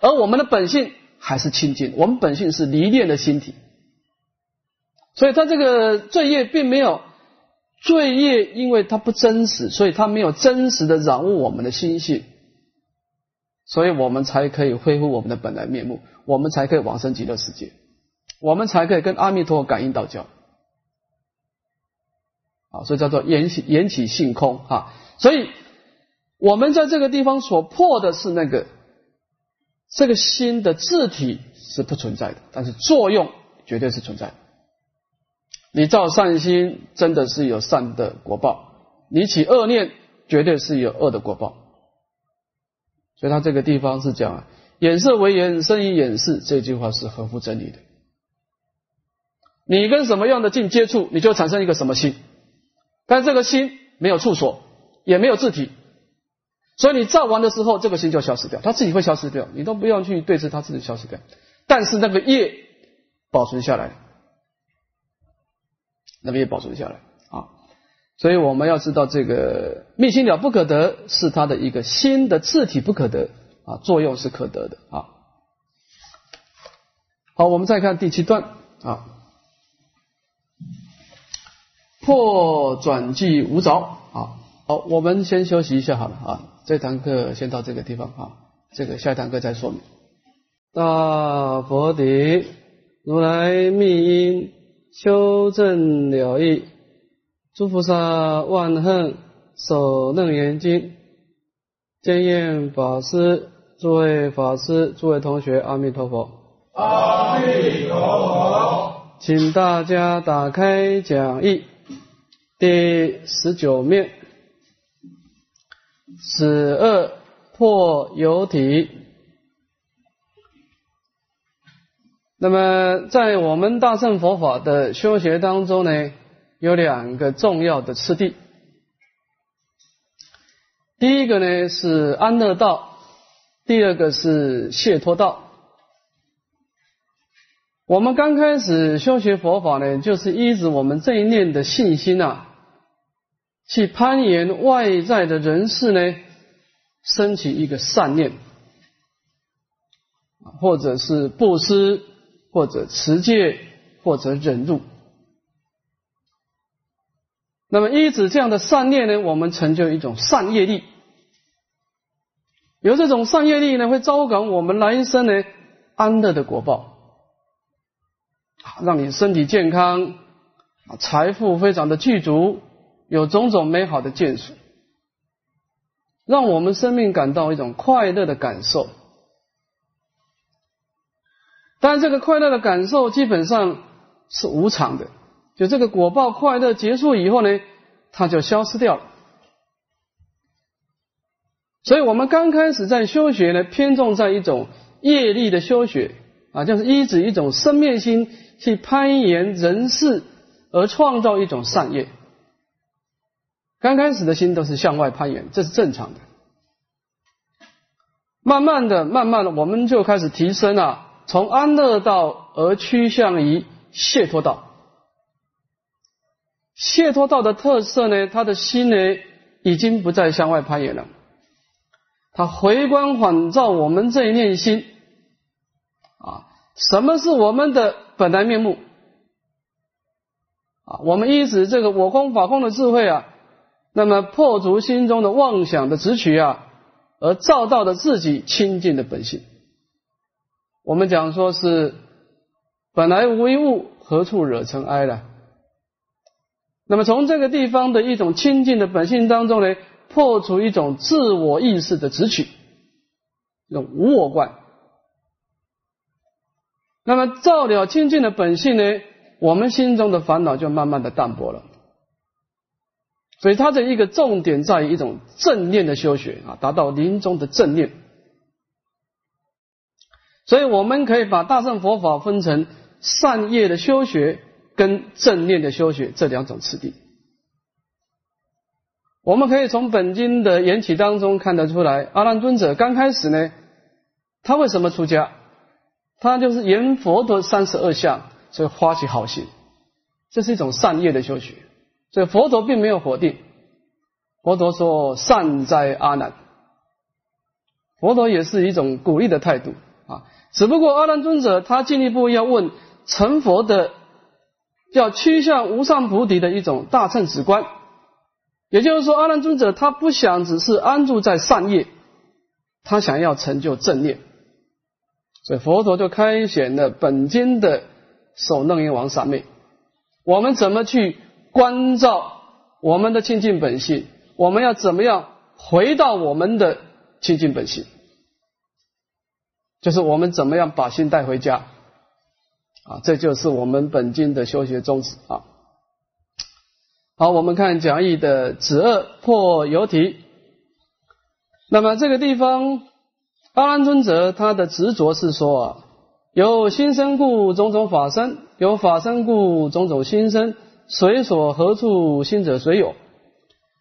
Speaker 1: 而我们的本性还是清净，我们本性是离念的心体，所以他这个罪业并没有罪业，因为它不真实，所以它没有真实的染污我们的心性，所以我们才可以恢复我们的本来面目，我们才可以往生极乐世界。我们才可以跟阿弥陀佛感应道交，啊，所以叫做缘起缘起性空哈。所以我们在这个地方所破的是那个这个心的字体是不存在的，但是作用绝对是存在的。你造善心，真的是有善的果报；你起恶念，绝对是有恶的果报。所以他这个地方是讲啊“眼色为眼，生于眼视”，这句话是合乎真理的。你跟什么样的境接触，你就产生一个什么心，但这个心没有处所，也没有自体，所以你造完的时候，这个心就消失掉，它自己会消失掉，你都不用去对峙，它自己消失掉。但是那个业保存下来，那么也保存下来啊，所以我们要知道，这个密心了不可得，是它的一个心的自体不可得啊，作用是可得的啊。好，我们再看第七段啊。破转计无着啊！好，我们先休息一下好了啊。这堂课先到这个地方啊，这个下一堂课再说明。大佛顶，如来密因修正了义，诸菩萨万恨守楞严经，见验法师，诸位法师，诸位同学，阿弥陀佛。
Speaker 2: 阿弥陀佛。
Speaker 1: 请大家打开讲义。第十九面，十二破有体。那么，在我们大乘佛法的修学当中呢，有两个重要的次第。第一个呢是安乐道，第二个是解脱道。我们刚开始修学佛法呢，就是依止我们这一念的信心啊。去攀岩外在的人事呢，升起一个善念，或者是布施，或者持戒，或者忍辱。那么依止这样的善念呢，我们成就一种善业力。有这种善业力呢，会招感我们来生呢安乐的果报，让你身体健康，财富非常的具足。有种种美好的建树，让我们生命感到一种快乐的感受。但这个快乐的感受基本上是无常的，就这个果报快乐结束以后呢，它就消失掉了。所以我们刚开始在修学呢，偏重在一种业力的修学啊，就是依止一种生灭心去攀岩人世，而创造一种善业。刚开始的心都是向外攀岩，这是正常的。慢慢的、慢慢的，我们就开始提升啊，从安乐道而趋向于解脱道。解脱道的特色呢，他的心呢，已经不再向外攀岩了。他回光返照我们这一念心啊，什么是我们的本来面目啊？我们依止这个我空法空的智慧啊。那么破除心中的妄想的执取啊，而照到的自己清净的本性。我们讲说是本来无一物，何处惹尘埃了？那么从这个地方的一种清净的本性当中呢，破除一种自我意识的执取，用无我观。那么照了清净的本性呢，我们心中的烦恼就慢慢的淡薄了。所以它的一个重点在于一种正念的修学啊，达到临终的正念所以我们可以把大乘佛法分成善业的修学跟正念的修学这两种次第。我们可以从本经的缘起当中看得出来，阿难尊者刚开始呢，他为什么出家？他就是言佛的三十二相，所以发起好心，这是一种善业的修学。所以佛陀并没有否定，佛陀说善哉阿难，佛陀也是一种鼓励的态度啊。只不过阿难尊者他进一步要问成佛的，要趋向无上菩提的一种大乘止观。也就是说，阿难尊者他不想只是安住在善业，他想要成就正念，所以佛陀就开显了本经的首楞严王三昧。我们怎么去关照我们的清净本性？我们要怎么样回到我们的清净本性？就是我们怎么样把心带回家？啊，这就是我们本经的修学宗旨啊。好，我们看讲义的子二破游题。那么这个地方，阿兰尊者他的执着是说啊，有心生故种种法生，有法生故种种心生，随所何处心者随有。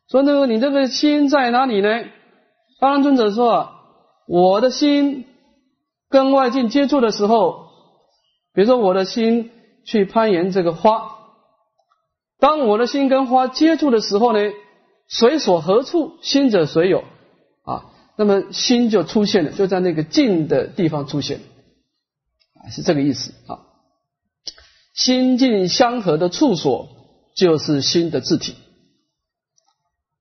Speaker 1: 说那个你这个心在哪里呢？阿兰尊者说啊，我的心跟外境接触的时候，比如说我的心去攀岩这个花。当我的心跟花接触的时候呢，随所何处，心者随有啊。那么心就出现了，就在那个静的地方出现，是这个意思啊。心境相合的处所，就是心的自体。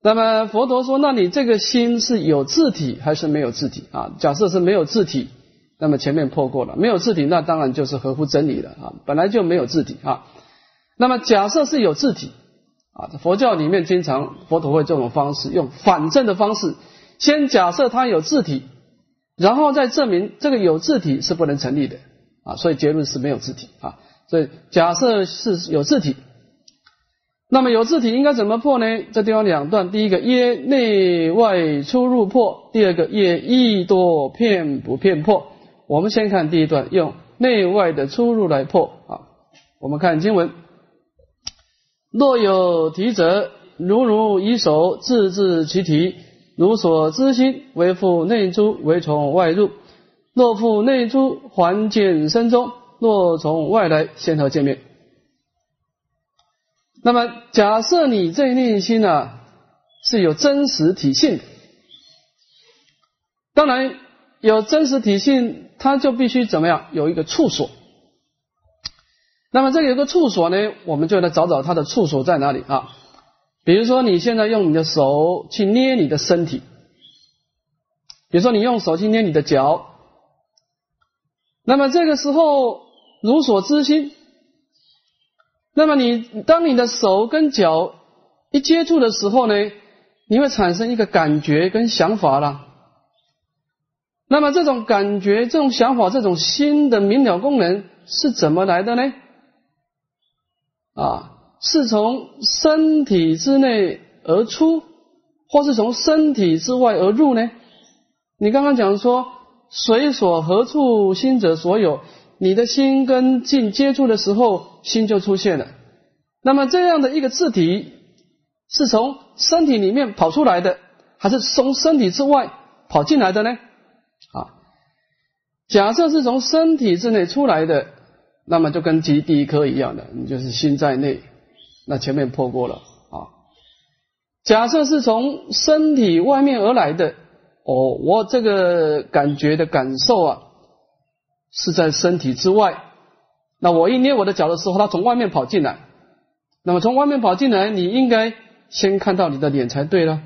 Speaker 1: 那么佛陀说，那你这个心是有自体还是没有自体啊？假设是没有自体，那么前面破过了，没有字体，那当然就是合乎真理了啊，本来就没有字体啊。那么假设是有字体啊，佛教里面经常佛陀会这种方式，用反证的方式，先假设它有字体，然后再证明这个有字体是不能成立的啊，所以结论是没有字体啊。所以假设是有字体，那么有字体应该怎么破呢？这地方两段，第一个耶内外出入破，第二个耶意多片不片破。我们先看第一段，用内外的出入来破啊。我们看经文。若有题者，如如以手自治其体，如所知心，为复内出，为从外入。若复内出，还见身中；若从外来，先后见面。那么，假设你这内心呢是有真实体性，当然有真实体性，它就必须怎么样？有一个处所。那么这里有个处所呢，我们就来找找它的处所在哪里啊？比如说你现在用你的手去捏你的身体，比如说你用手去捏你的脚，那么这个时候如所知心，那么你当你的手跟脚一接触的时候呢，你会产生一个感觉跟想法了。那么这种感觉、这种想法、这种心的明了功能是怎么来的呢？啊，是从身体之内而出，或是从身体之外而入呢？你刚刚讲说，随所何处心者所有，你的心跟境接触的时候，心就出现了。那么这样的一个字体，是从身体里面跑出来的，还是从身体之外跑进来的呢？假设是从身体之内出来的。那么就跟第第一颗一样的，你就是心在内，那前面破过了啊。假设是从身体外面而来的，哦，我这个感觉的感受啊，是在身体之外。那我一捏我的脚的时候，它从外面跑进来。那么从外面跑进来，你应该先看到你的脸才对了。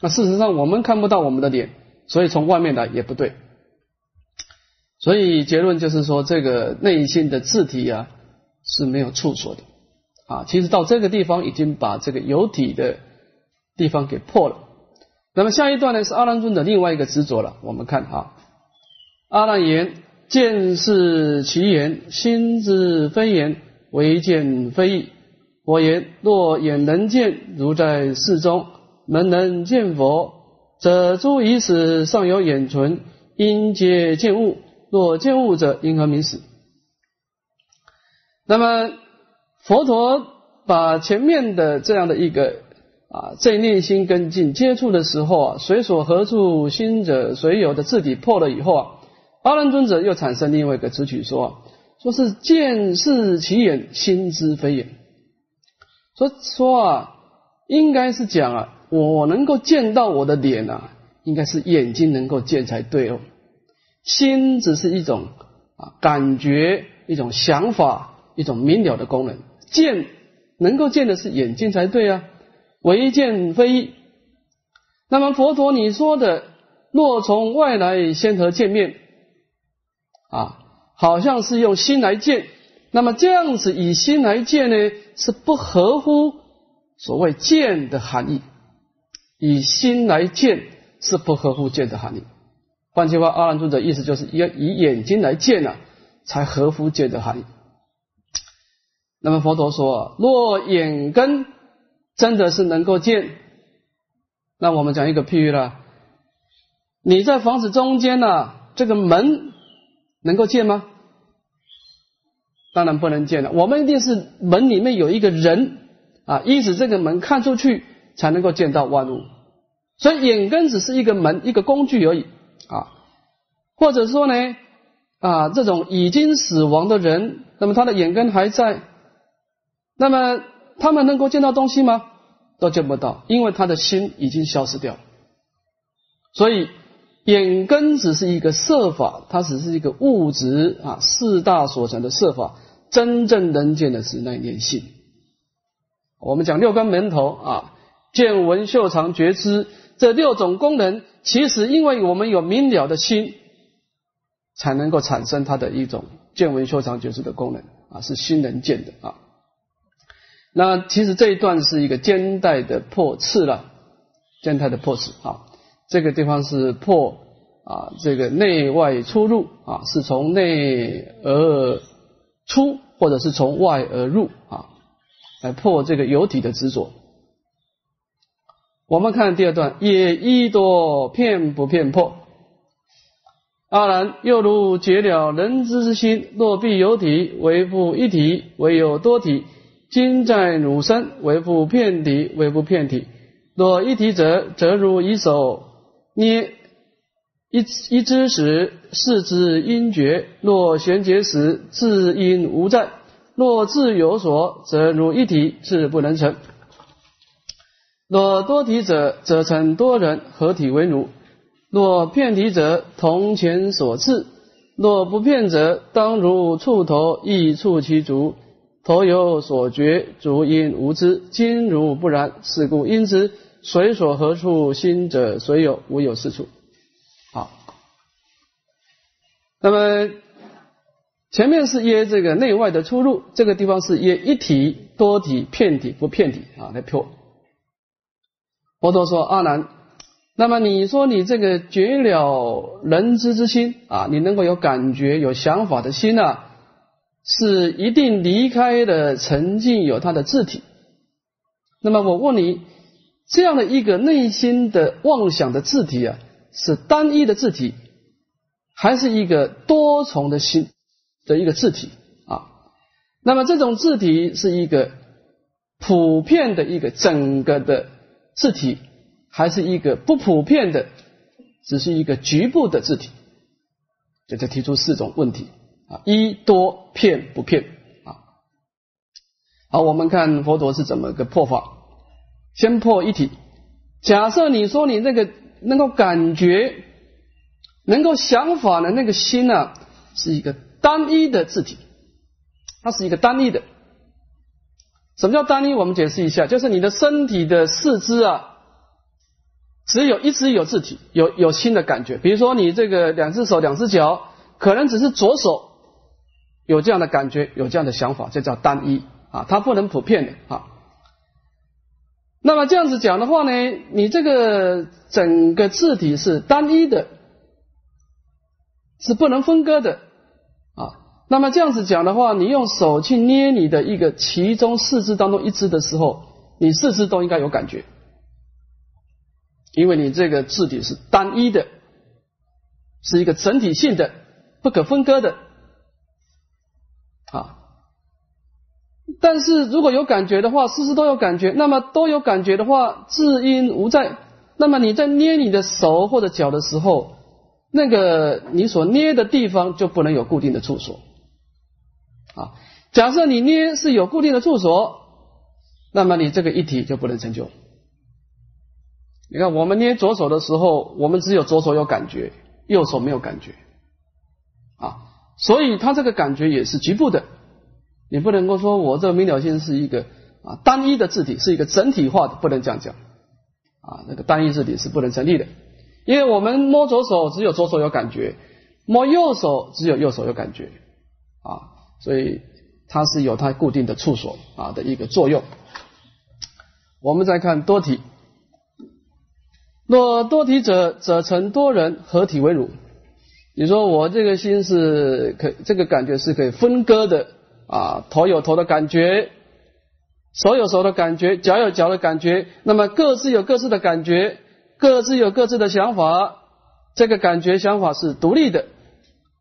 Speaker 1: 那事实上我们看不到我们的脸，所以从外面来也不对。所以结论就是说，这个内心的字体啊是没有处所的啊。其实到这个地方已经把这个有体的地方给破了。那么下一段呢是阿难尊的另外一个执着了。我们看啊，阿难言：见是其言，心之非言，唯见非意。我言：若眼能见，如在世中；门能见佛，则诸以此尚有眼存，因皆见物。若见物者，因何名死？那么佛陀把前面的这样的一个啊，在内心跟进接触的时候啊，随所何处心者随有的字体破了以后啊，阿难尊者又产生另外一个词曲说，说是见是其眼，心之非眼。说说啊，应该是讲啊，我能够见到我的脸啊，应该是眼睛能够见才对哦。心只是一种啊感觉，一种想法，一种明了的功能。见能够见的是眼睛才对啊，唯见非意。那么佛陀你说的，若从外来先和见面啊，好像是用心来见。那么这样子以心来见呢，是不合乎所谓见的含义。以心来见是不合乎见的含义。换句话，阿难尊者意思就是要以眼睛来见了，才合乎见的含义。那么佛陀说，若眼根真的是能够见，那我们讲一个譬喻了，你在房子中间呢，这个门能够见吗？当然不能见了。我们一定是门里面有一个人啊，因此这个门看出去才能够见到万物。所以眼根只是一个门，一个工具而已啊。或者说呢啊，这种已经死亡的人，那么他的眼根还在，那么他们能够见到东西吗？都见不到，因为他的心已经消失掉。所以眼根只是一个色法，它只是一个物质啊，四大所成的色法。真正能见的是那念性。我们讲六根门头啊，见闻嗅尝觉知这六种功能，其实因为我们有明了的心，才能够产生它的一种见闻嗅尝觉知的功能啊，是心能见的啊。那其实这一段是一个肩带的破次了，肩带的破次啊，这个地方是破啊，这个内外出入啊，是从内而。出或者是从外而入啊，来破这个有体的执着。我们看第二段，也一多骗不骗破。阿难，又如解了人之之心，若必有体，为复一体；唯有多体，今在汝身，为复片体，为不片体。若一体者，则如以手捏。一一知时，四之因觉；若悬结时，自因无在；若自有所，则如一体，自不能成。若多体者，则成多人合体为奴；若片体者，同前所赐；若不片者，当如触头，亦触其足。头有所觉，足因无知。今如不然，是故因之，随所何处心者，随有无有是处。好那么前面是约这个内外的出入，这个地方是约一体、多体、片体不片体啊来破。佛陀说：“阿难，那么你说你这个绝了人知之心啊，你能够有感觉、有想法的心呢，是一定离开的沉静有它的字体。那么我问你，这样的一个内心的妄想的字体啊，是单一的字体？”还是一个多重的心的一个字体啊，那么这种字体是一个普遍的一个整个的字体，还是一个不普遍的，只是一个局部的字体？就在提出四种问题啊：一多片不片啊？好，我们看佛陀是怎么个破法？先破一体。假设你说你那个能够感觉。能够想法的那个心呢，是一个单一的字体，它是一个单一的。什么叫单一？我们解释一下，就是你的身体的四肢啊，只有一只有字体，有有心的感觉。比如说你这个两只手、两只脚，可能只是左手有这样的感觉，有这样的想法，这叫单一啊，它不能普遍的啊。那么这样子讲的话呢，你这个整个字体是单一的。是不能分割的。那么这样子讲的话，你用手去捏你的一个其中四肢当中一只的时候，你四肢都应该有感觉，因为你这个字体是单一的，是一个整体性的不可分割的啊。但是如果有感觉的话，事事都有感觉，那么都有感觉的话，自因无在。那么你在捏你的手或者脚的时候，那个你所捏的地方就不能有固定的处所啊。假设你捏是有固定的住所，那么你这个一体就不能成就。你看，我们捏左手的时候，我们只有左手有感觉，右手没有感觉啊，所以它这个感觉也是局部的。你不能够说我这个明了心是一个啊单一的字体，是一个整体化的，不能这样讲啊。那个单一字体是不能成立的，因为我们摸左手只有左手有感觉，摸右手只有右手有感觉啊，所以它是有它固定的处所啊的一个作用。我们再看多体，若多体者，则成多人合体为汝。你说我这个心是可这个感觉是可以分割的。啊，头有头的感觉，手有手的感觉，脚有脚的感觉，那么各自有各自的感觉，各自有各自的想法，这个感觉想法是独立的，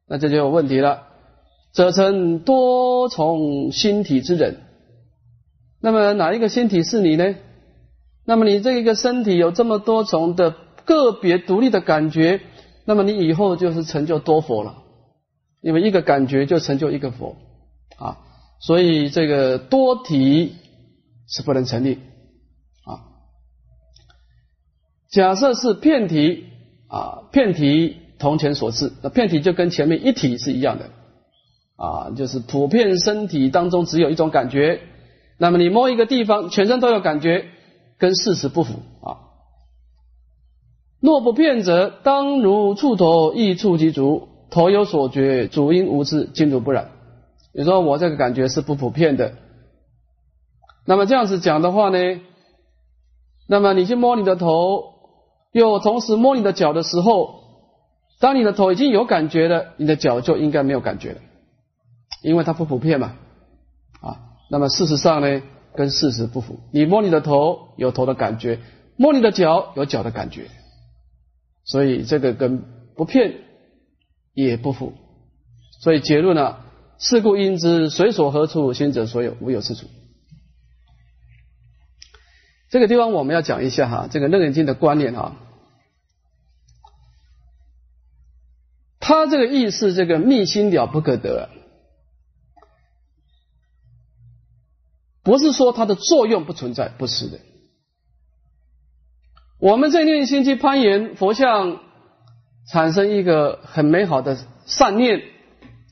Speaker 1: 那这就有问题了，则成多重心体之人。那么哪一个心体是你呢？那么你这一个身体有这么多重的个别独立的感觉，那么你以后就是成就多佛了，因为一个感觉就成就一个佛。啊，所以这个多体是不能成立啊。假设是片体啊，片体同前所致，那片体就跟前面一体是一样的啊，就是普遍身体当中只有一种感觉。那么你摸一个地方，全身都有感觉，跟事实不符啊。若不骗者，当如触头，亦触其足，头有所觉，足因无知，今如不染。你说我这个感觉是不普遍的，那么这样子讲的话呢，那么你去摸你的头，又同时摸你的脚的时候，当你的头已经有感觉了，你的脚就应该没有感觉了，因为它不普遍嘛，啊，那么事实上呢，跟事实不符。你摸你的头有头的感觉，摸你的脚有脚的感觉，所以这个跟不骗也不符。所以结论呢？是故应知随所何处，心者所有，无有是处。这个地方我们要讲一下哈，这个楞严经的观念哈，他这个意思，这个密心了不可得，不是说它的作用不存在，不是的。我们在念心去攀岩，佛像产生一个很美好的善念。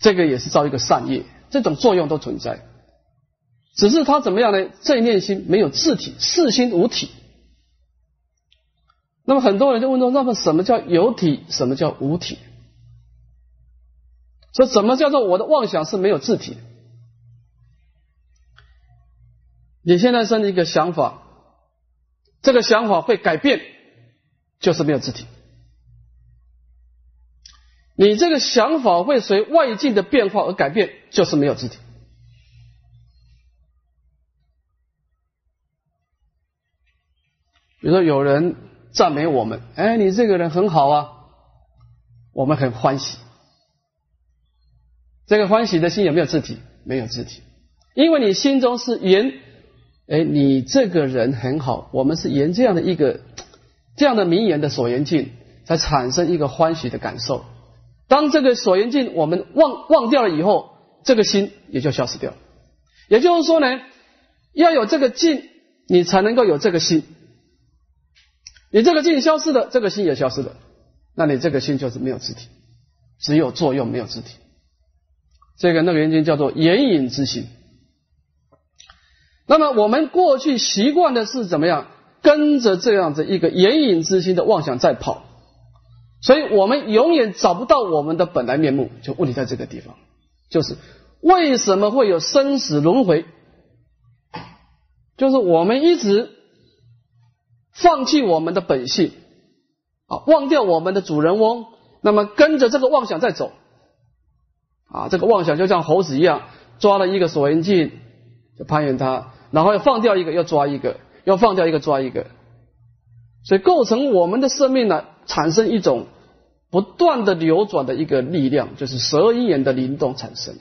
Speaker 1: 这个也是造一个善业，这种作用都存在，只是它怎么样呢？这一念心没有自体，四心无体。那么很多人就问说：那么什么叫有体？什么叫无体？说怎么叫做我的妄想是没有自体？你现在生一个想法，这个想法会改变，就是没有自体。你这个想法会随外境的变化而改变，就是没有自体。比如说有人赞美我们，哎，你这个人很好啊，我们很欢喜。这个欢喜的心有没有自体？没有自体，因为你心中是沿，哎，你这个人很好，我们是沿这样的一个这样的名言的所缘境，才产生一个欢喜的感受。当这个所缘境我们忘忘掉了以后，这个心也就消失掉了。也就是说呢，要有这个境，你才能够有这个心。你这个境消失了，这个心也消失了，那你这个心就是没有自体，只有作用没有自体。这个那个缘境叫做眼影之心。那么我们过去习惯的是怎么样？跟着这样子一个眼影之心的妄想在跑。所以我们永远找不到我们的本来面目，就问题在这个地方，就是为什么会有生死轮回？就是我们一直放弃我们的本性，啊，忘掉我们的主人翁，那么跟着这个妄想在走，啊，这个妄想就像猴子一样，抓了一个锁缘镜就攀岩它，然后要放掉一个，要抓一个，要放掉一个抓一个，所以构成我们的生命呢。产生一种不断的流转的一个力量，就是十二因缘的灵动产生。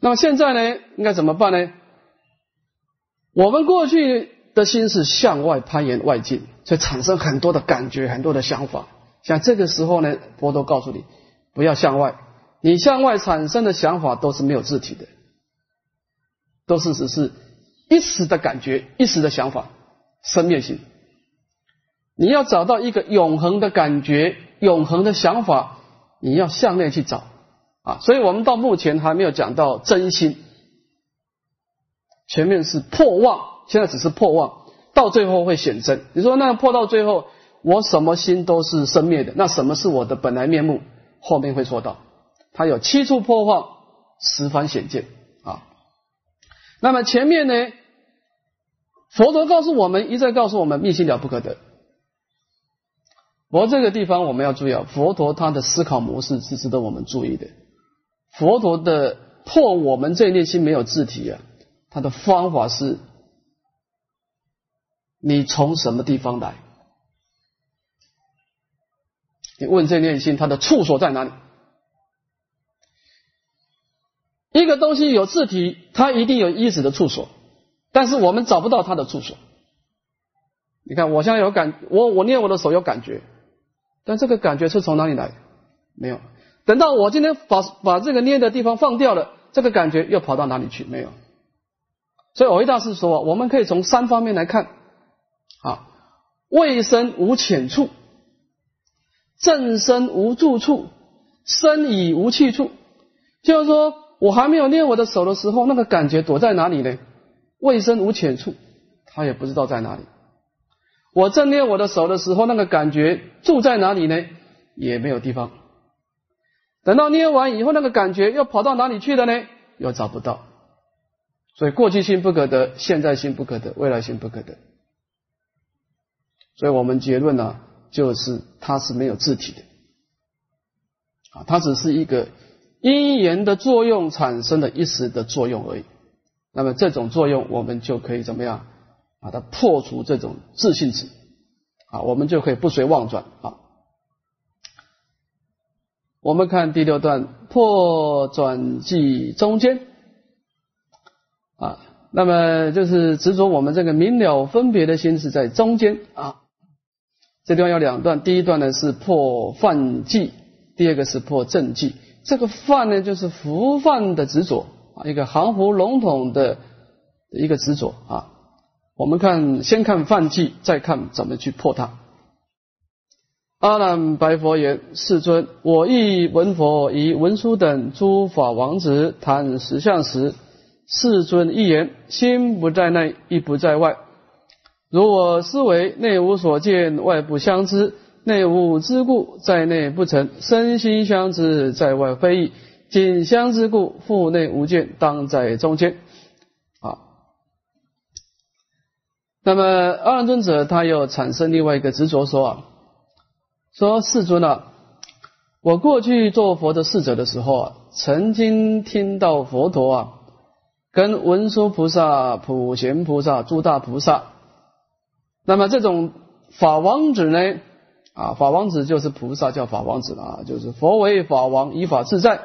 Speaker 1: 那么现在呢，应该怎么办呢？我们过去的心是向外攀岩外境，所以产生很多的感觉、很多的想法。像这个时候呢，佛陀告诉你，不要向外，你向外产生的想法都是没有字体的，都是只是一时的感觉、一时的想法，生灭性。你要找到一个永恒的感觉、永恒的想法，你要向内去找。啊，所以我们到目前还没有讲到真心，前面是破妄，现在只是破妄，到最后会显真。你说那破到最后，我什么心都是生灭的，那什么是我的本来面目？后面会说到，它有七处破妄，十番显见。那么前面呢，佛陀告诉我们，一再告诉我们，密心了不可得。我这个地方我们要注意啊，佛陀他的思考模式是值得我们注意的。佛陀的破我们这内心没有字体啊，他的方法是：你从什么地方来？你问这内心，它的处所在哪里？一个东西有字体，它一定有意识的处所，但是我们找不到它的处所。你看，我现在有感，我我捏我的手有感觉，但这个感觉是从哪里来？没有。等到我今天把把这个捏的地方放掉了，这个感觉又跑到哪里去？没有。所以偶一大师说，我们可以从三方面来看啊：未生无浅处，正身无住处，身已无去处。就是说我还没有捏我的手的时候，那个感觉躲在哪里呢？未生无浅处，他也不知道在哪里。我正捏我的手的时候，那个感觉住在哪里呢？也没有地方。等到捏完以后，那个感觉又跑到哪里去了呢？又找不到。所以过去心不可得，现在心不可得，未来心不可得。所以我们结论呢，就是它是没有字体的啊，它只是一个因缘的作用产生的一时的作用而已。那么这种作用，我们就可以怎么样把它破除这种自信值啊，我们就可以不随妄转啊。我们看第六段破转记中间啊，那么就是执着我们这个明了分别的心是在中间啊。这地方有两段，第一段呢是破犯记，第二个是破正记。这个犯呢就是浮犯的执着啊，一个含糊笼统的一个执着啊。我们看先看犯记，再看怎么去破它。阿难白佛言：“世尊，我亦闻佛以文殊等诸法王子谈实相时，世尊一言：心不在内，亦不在外。如我思维，内无所见，外不相知，内无之故，在内不成；身心相知，在外非异。仅相之故，腹内无见，当在中间。”啊，那么二尊者他又产生另外一个执着说啊。说世尊啊，我过去做佛的侍者的时候啊，曾经听到佛陀啊，跟文殊菩萨、普贤菩萨、诸大菩萨，那么这种法王子呢，啊，法王子就是菩萨叫法王子啊，就是佛为法王，依法自在。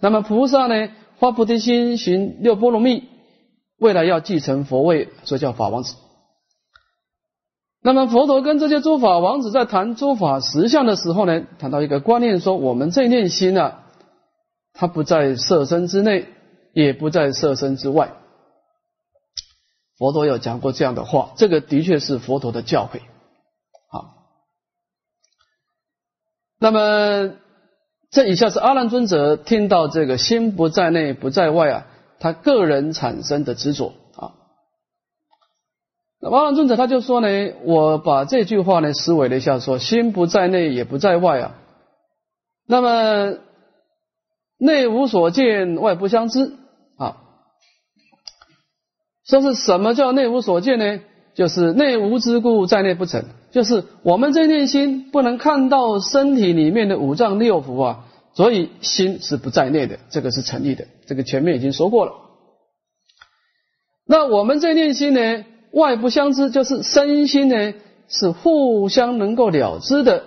Speaker 1: 那么菩萨呢，发菩提心，行六波罗蜜，未来要继承佛位，所以叫法王子。那么佛陀跟这些诸法王子在谈诸法实相的时候呢，谈到一个观念，说我们这念心呢，它不在色身之内，也不在色身之外。佛陀有讲过这样的话，这个的确是佛陀的教诲。那么这以下是阿难尊者听到这个心不在内不在外啊，他个人产生的执着啊。那。阿难尊者他就说呢，我把这句话呢思维了一下，说心不在内也不在外啊，那么内无所见，外不相知啊。说是什么叫内无所见呢？就是内无之故，在内不成。就是我们这念心不能看到身体里面的五脏六腑啊，所以心是不在内的，这个是成立的。这个前面已经说过了。那我们这念心呢？外不相知，就是身心呢是互相能够了知的，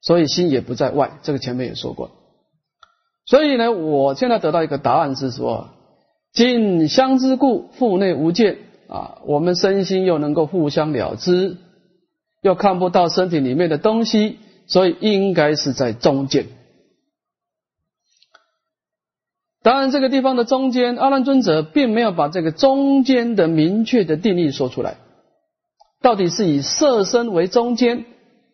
Speaker 1: 所以心也不在外。这个前面也说过。所以呢，我现在得到一个答案是说：近相知故，腹内无见啊。我们身心又能够互相了知，又看不到身体里面的东西，所以应该是在中间。当然，这个地方的中间，阿难尊者并没有把这个中间的明确的定义说出来。到底是以色身为中间，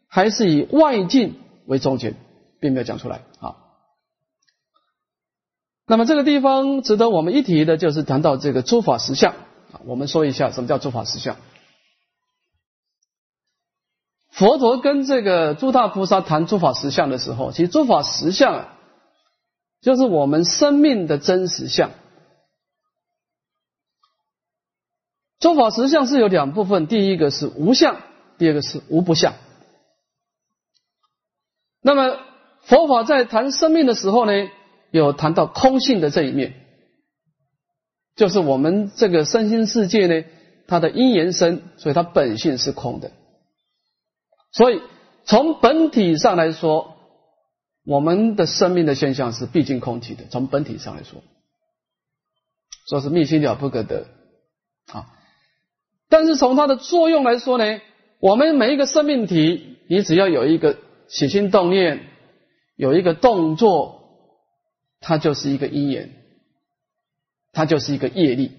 Speaker 1: 还是以外境为中间，并没有讲出来啊。那么这个地方值得我们一提的，就是谈到这个诸法实相啊。我们说一下什么叫诸法实相。佛陀跟这个诸大菩萨谈诸法实相的时候，其实诸法实相啊，就是我们生命的真实相。诸法实相是有两部分，第一个是无相，第二个是无不相。那么佛法在谈生命的时候呢？有谈到空性的这一面，就是我们这个身心世界呢，它的因缘生，所以它本性是空的。所以从本体上来说，我们的生命的现象是毕竟空体的。从本体上来说，说是密心了不可得啊。但是从它的作用来说呢，我们每一个生命体，你只要有一个起心动念，有一个动作。它就是一个因缘，它就是一个业力，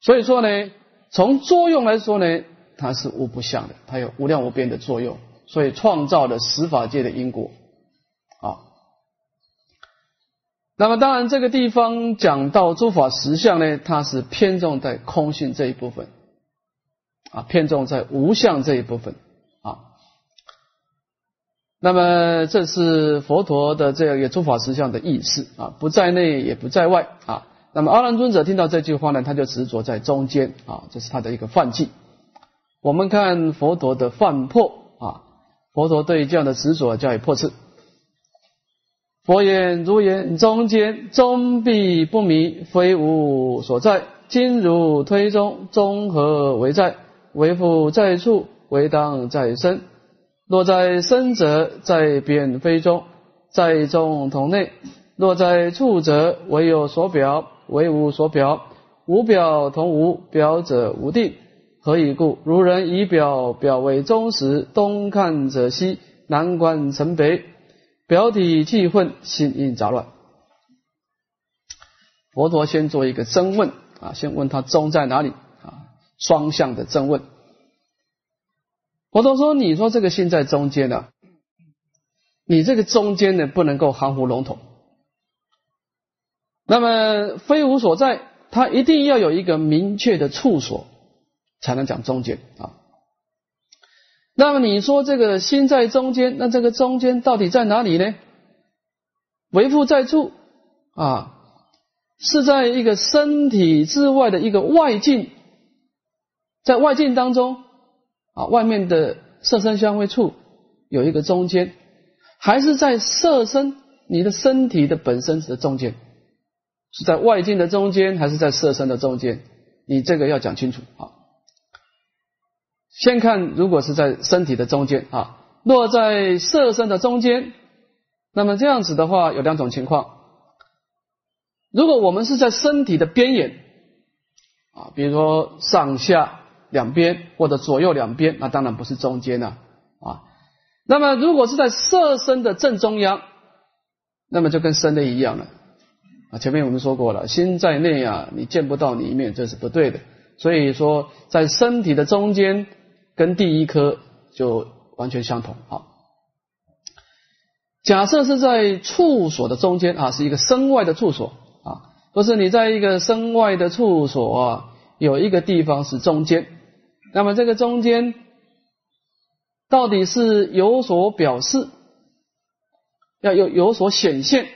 Speaker 1: 所以说呢，从作用来说呢，它是无不相的，它有无量无边的作用，所以创造了十法界的因果啊。那么当然，这个地方讲到诸法实相呢，它是偏重在空性这一部分啊，偏重在无相这一部分啊。那么这是佛陀的这样一个诸法实相的意思啊，不在内也不在外啊。那么阿难尊者听到这句话呢，他就执着在中间啊，这是他的一个犯忌。我们看佛陀的犯破啊，佛陀对这样的执着加以破斥。佛言：如言中间，终必不迷，非无所在。今如推中，中何为在？为复在处，为当在身。若在身者，在边非中，在中同内；若在处者，唯有所表，唯无所表。无表同无表者无定。何以故？如人以表表为中时，东看者西，南观成北，表体气混，心应杂乱。佛陀先做一个真问啊，先问他中在哪里啊？双向的真问。佛陀说：“你说这个心在中间呢，你这个中间呢不能够含糊笼统。那么非无所在，它一定要有一个明确的处所，才能讲中间啊。那么你说这个心在中间，那这个中间到底在哪里呢？为复在处啊，是在一个身体之外的一个外境，在外境当中。”啊，外面的色身相会处有一个中间，还是在色身你的身体的本身的中间？是在外境的中间，还是在色身的中间？你这个要讲清楚啊。先看，如果是在身体的中间啊，落在色身的中间，那么这样子的话有两种情况。如果我们是在身体的边缘啊，比如说上下。两边或者左右两边，那当然不是中间了啊。那么如果是在色身的正中央，那么就跟身的一样了啊。前面我们说过了，心在内啊，你见不到里面，这是不对的。所以说，在身体的中间，跟第一颗就完全相同啊。假设是在处所的中间啊，是一个身外的处所啊，不是你在一个身外的处所啊，有一个地方是中间。那么这个中间到底是有所表示，要有有所显现，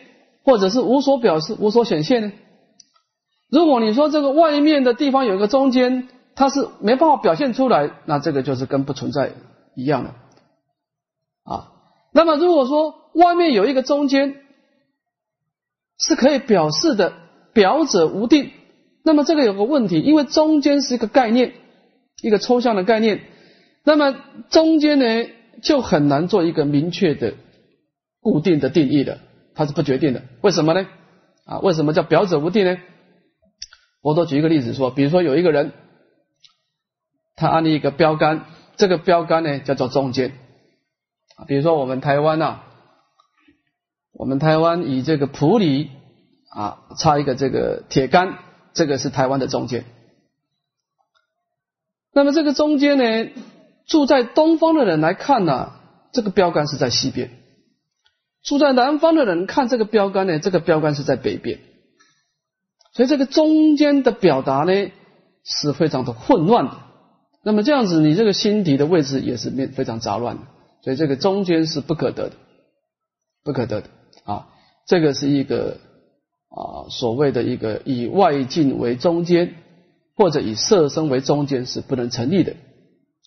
Speaker 1: 或者是无所表示、无所显现呢？如果你说这个外面的地方有一个中间，它是没办法表现出来，那这个就是跟不存在一样的啊。那么如果说外面有一个中间是可以表示的，表者无定，那么这个有个问题，因为中间是一个概念。一个抽象的概念，那么中间呢，就很难做一个明确的、固定的定义的，它是不决定的。为什么呢？啊，为什么叫表者无定呢？我多举一个例子说，比如说有一个人，他安立一个标杆，这个标杆呢叫做中间。比如说我们台湾呐，我们台湾以这个普里啊插一个这个铁杆，这个是台湾的中间。那么这个中间呢？住在东方的人来看呢，这个标杆是在西边；住在南方的人看这个标杆呢，这个标杆是在北边。所以这个中间的表达呢是非常的混乱的。那么这样子，你这个心体的位置也是面非常杂乱的。所以这个中间是不可得的，不可得的啊！这个是一个啊所谓的一个以外境为中间，或者以色身为中间是不能成立的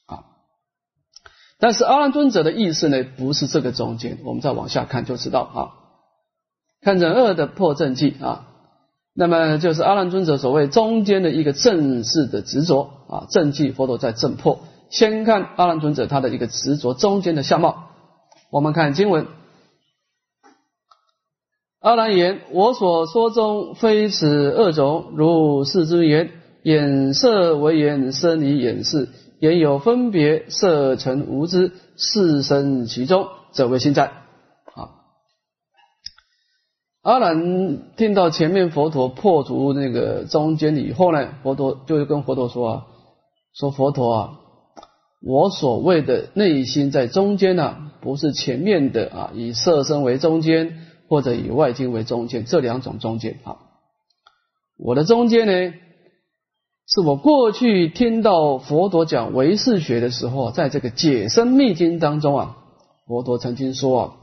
Speaker 1: 啊。但是阿难尊者的意思呢，不是这个中间，我们再往下看就知道啊。看人恶的破正记啊，那么就是阿难尊者所谓中间的一个正式的执着啊，正记佛陀在正破。先看阿难尊者他的一个执着中间的相貌，我们看经文：阿难言：我所说中非此二种，如是之言，眼色为眼，生理眼视。言有分别，色成无知，事生其中，则为心在。阿难听到前面佛陀破除那个中间以后呢，佛陀就跟佛陀说啊，说佛陀啊，我所谓的内心在中间呢，不是前面的啊，以色身为中间，或者以外境为中间，这两种中间啊，我的中间呢？是我过去听到佛陀讲唯识学的时候，在这个解生密经当中啊，佛陀曾经说啊，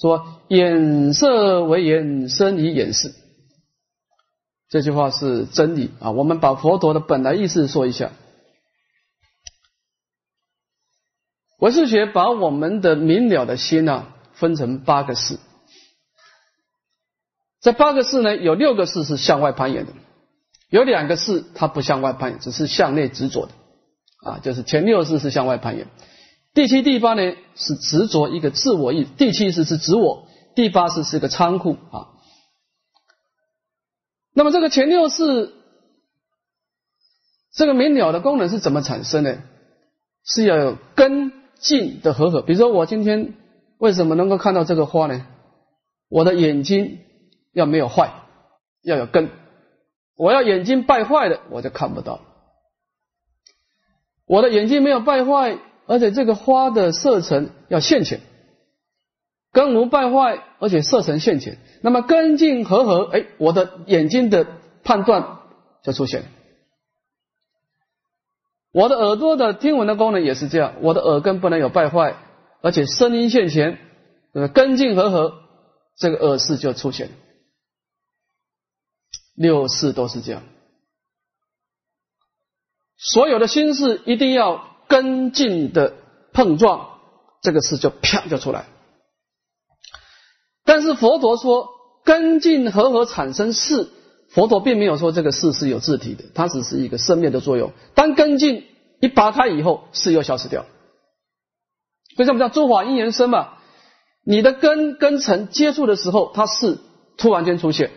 Speaker 1: 说眼色为眼，生以眼视，这句话是真理。啊。我们把佛陀的本来意思说一下，唯识学把我们的明了的心呢，分成八个事，这八个事呢，有六个事是向外攀岩的。有两个事，它不向外攀岩，只是向内执着的。啊，就是前六世是向外攀岩，第七、第八呢是执着一个自我意，第七是是指我，第八是是个仓库啊。那么这个前六是这个明了的功能是怎么产生的？是要有根茎的合合。比如说我今天为什么能够看到这个花呢？我的眼睛要没有坏，要有根。我要眼睛败坏了，我就看不到。我的眼睛没有败坏，而且这个花的色层要现前，根无败坏，而且色层现前，那么根茎合合，哎，我的眼睛的判断就出现。我的耳朵的听闻的功能也是这样，我的耳根不能有败坏，而且声音现前，呃，根茎合合，这个耳识就出现。六事都是这样，所有的心事一定要根茎的碰撞，这个事就啪就出来。但是佛陀说根茎合合产生事，佛陀并没有说这个事是有自体的，它只是一个生灭的作用。当根茎一拔开以后，事又消失掉。所以我们叫诸法因缘生嘛，你的根根尘接触的时候，它是突然间出现。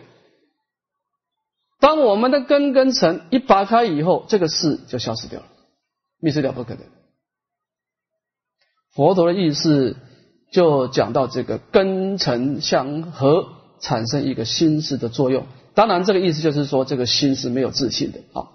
Speaker 1: 当我们的根根尘一拔开以后，这个事就消失掉了，灭失了不可能。佛陀的意思就讲到这个根尘相合，产生一个心事的作用。当然，这个意思就是说，这个心是没有自信的啊。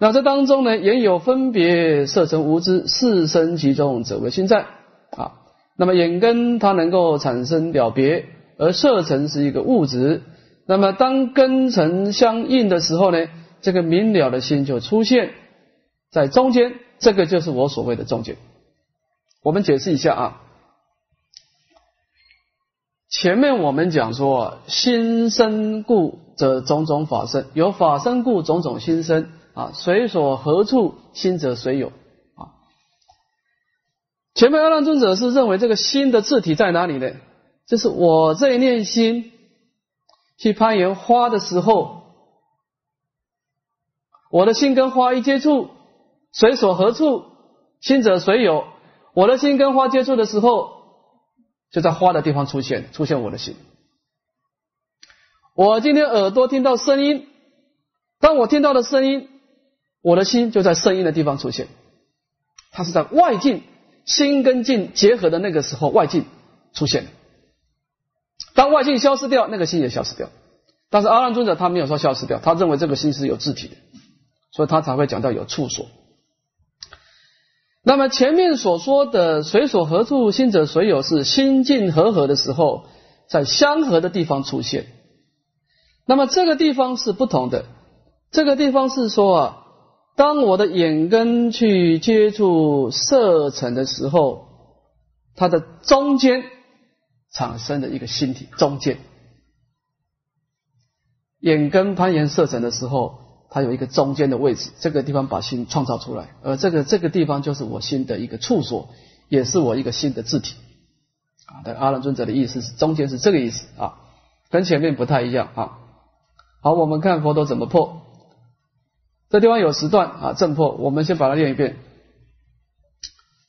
Speaker 1: 那这当中呢，也有分别，色成无知，事生其中，则为心在啊。那么眼根它能够产生了别，而色尘是一个物质。那么，当根尘相应的时候呢，这个明了的心就出现在中间，这个就是我所谓的中间。我们解释一下啊，前面我们讲说，心生故则种种法生，有法生故种种心生啊，随所何处心则随有啊。前面阿难尊者是认为这个心的字体在哪里呢？就是我这一念心。去攀岩花的时候，我的心跟花一接触，随所何处，心者随有。我的心跟花接触的时候，就在花的地方出现，出现我的心。我今天耳朵听到声音，当我听到的声音，我的心就在声音的地方出现。它是在外境，心跟境结合的那个时候，外境出现。当外境消失掉，那个心也消失掉。但是阿难尊者他没有说消失掉，他认为这个心是有自体的，所以他才会讲到有处所。那么前面所说的随所合处，心者水有，是心境和合的时候，在相合的地方出现。那么这个地方是不同的，这个地方是说啊，当我的眼根去接触色尘的时候，它的中间产生的一个心体，中间。眼根攀岩色尘的时候，它有一个中间的位置，这个地方把心创造出来，而这个这个地方就是我心的一个处所，也是我一个新的字体啊。但阿难尊者的意思是中间是这个意思啊，跟前面不太一样啊。好，我们看佛陀怎么破，这地方有十段啊，正破，我们先把它念一遍。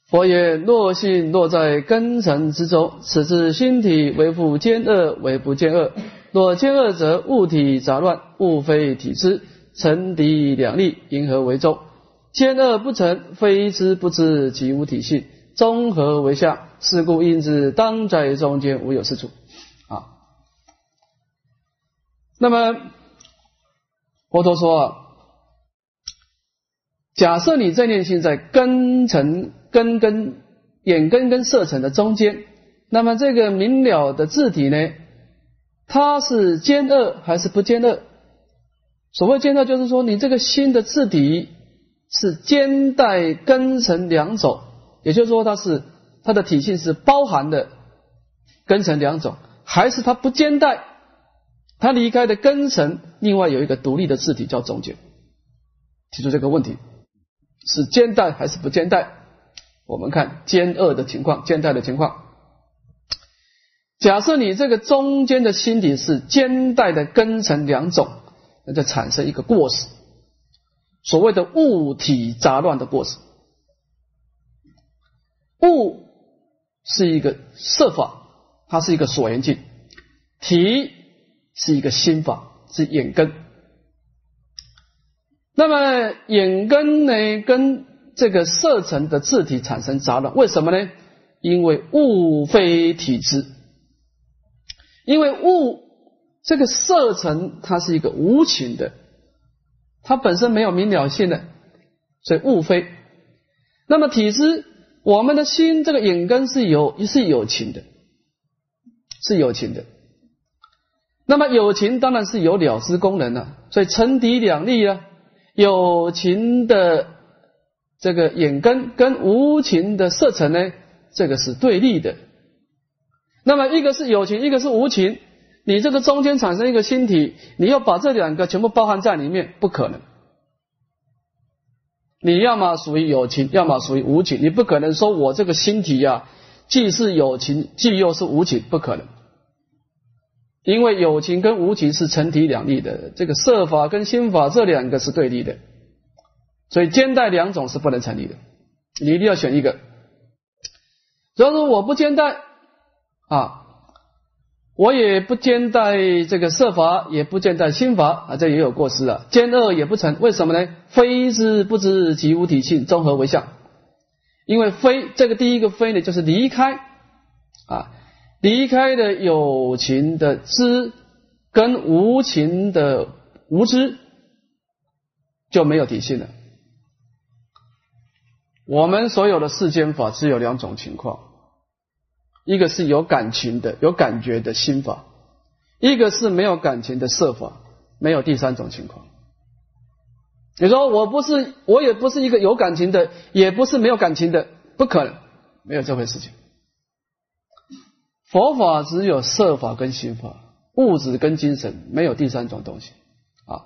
Speaker 1: 佛言：若心落在根尘之中，此之心体为复兼恶，为不兼恶。若兼恶者，物体杂乱，物非体之，成敌两立，因何为中？兼恶不成，非之不知，即无体性，综合为相。是故因之，当在中间，无有是处。啊，那么佛陀说啊，假设你正念心在根尘、根根、眼根跟色尘的中间，那么这个明了的字体呢？它是兼恶还是不兼恶？所谓兼恶，就是说你这个心的字体是兼带根尘两种，也就是说它是它的体性是包含的根尘两种，还是它不兼带？它离开的根尘，另外有一个独立的字体叫中间。提出这个问题是兼带还是不兼带？我们看兼恶的情况，兼带的情况。假设你这个中间的心底是兼带的根尘两种，那就产生一个过失，所谓的物体杂乱的过失。物是一个色法，它是一个所缘境；体是一个心法，是眼根。那么眼根呢，跟这个色尘的字体产生杂乱，为什么呢？因为物非体之。因为物这个色尘，它是一个无情的，它本身没有明了性的，所以物非。那么体质，我们的心这个眼根是有是有情的，是有情的。那么有情当然是有了知功能了，所以成敌两利啊。有情的这个眼根跟无情的色尘呢，这个是对立的。那么一个是有情，一个是无情，你这个中间产生一个心体，你要把这两个全部包含在里面，不可能。你要么属于有情，要么属于无情，你不可能说我这个心体呀，既是有情，既又是无情，不可能。因为有情跟无情是成体两立的，这个色法跟心法这两个是对立的，所以兼带两种是不能成立的，你一定要选一个。如果说我不兼带。啊，我也不兼带这个色法，也不兼带心法啊，这也有过失了。兼恶也不成，为什么呢？非之不知即无体性，综合为相。因为非这个第一个非呢，就是离开啊，离开的有情的知跟无情的无知就没有体性了。我们所有的世间法只有两种情况。一个是有感情的、有感觉的心法，一个是没有感情的色法，没有第三种情况。你说我不是，我也不是一个有感情的，也不是没有感情的，不可能，没有这回事情。佛法只有色法跟心法，物质跟精神，没有第三种东西啊。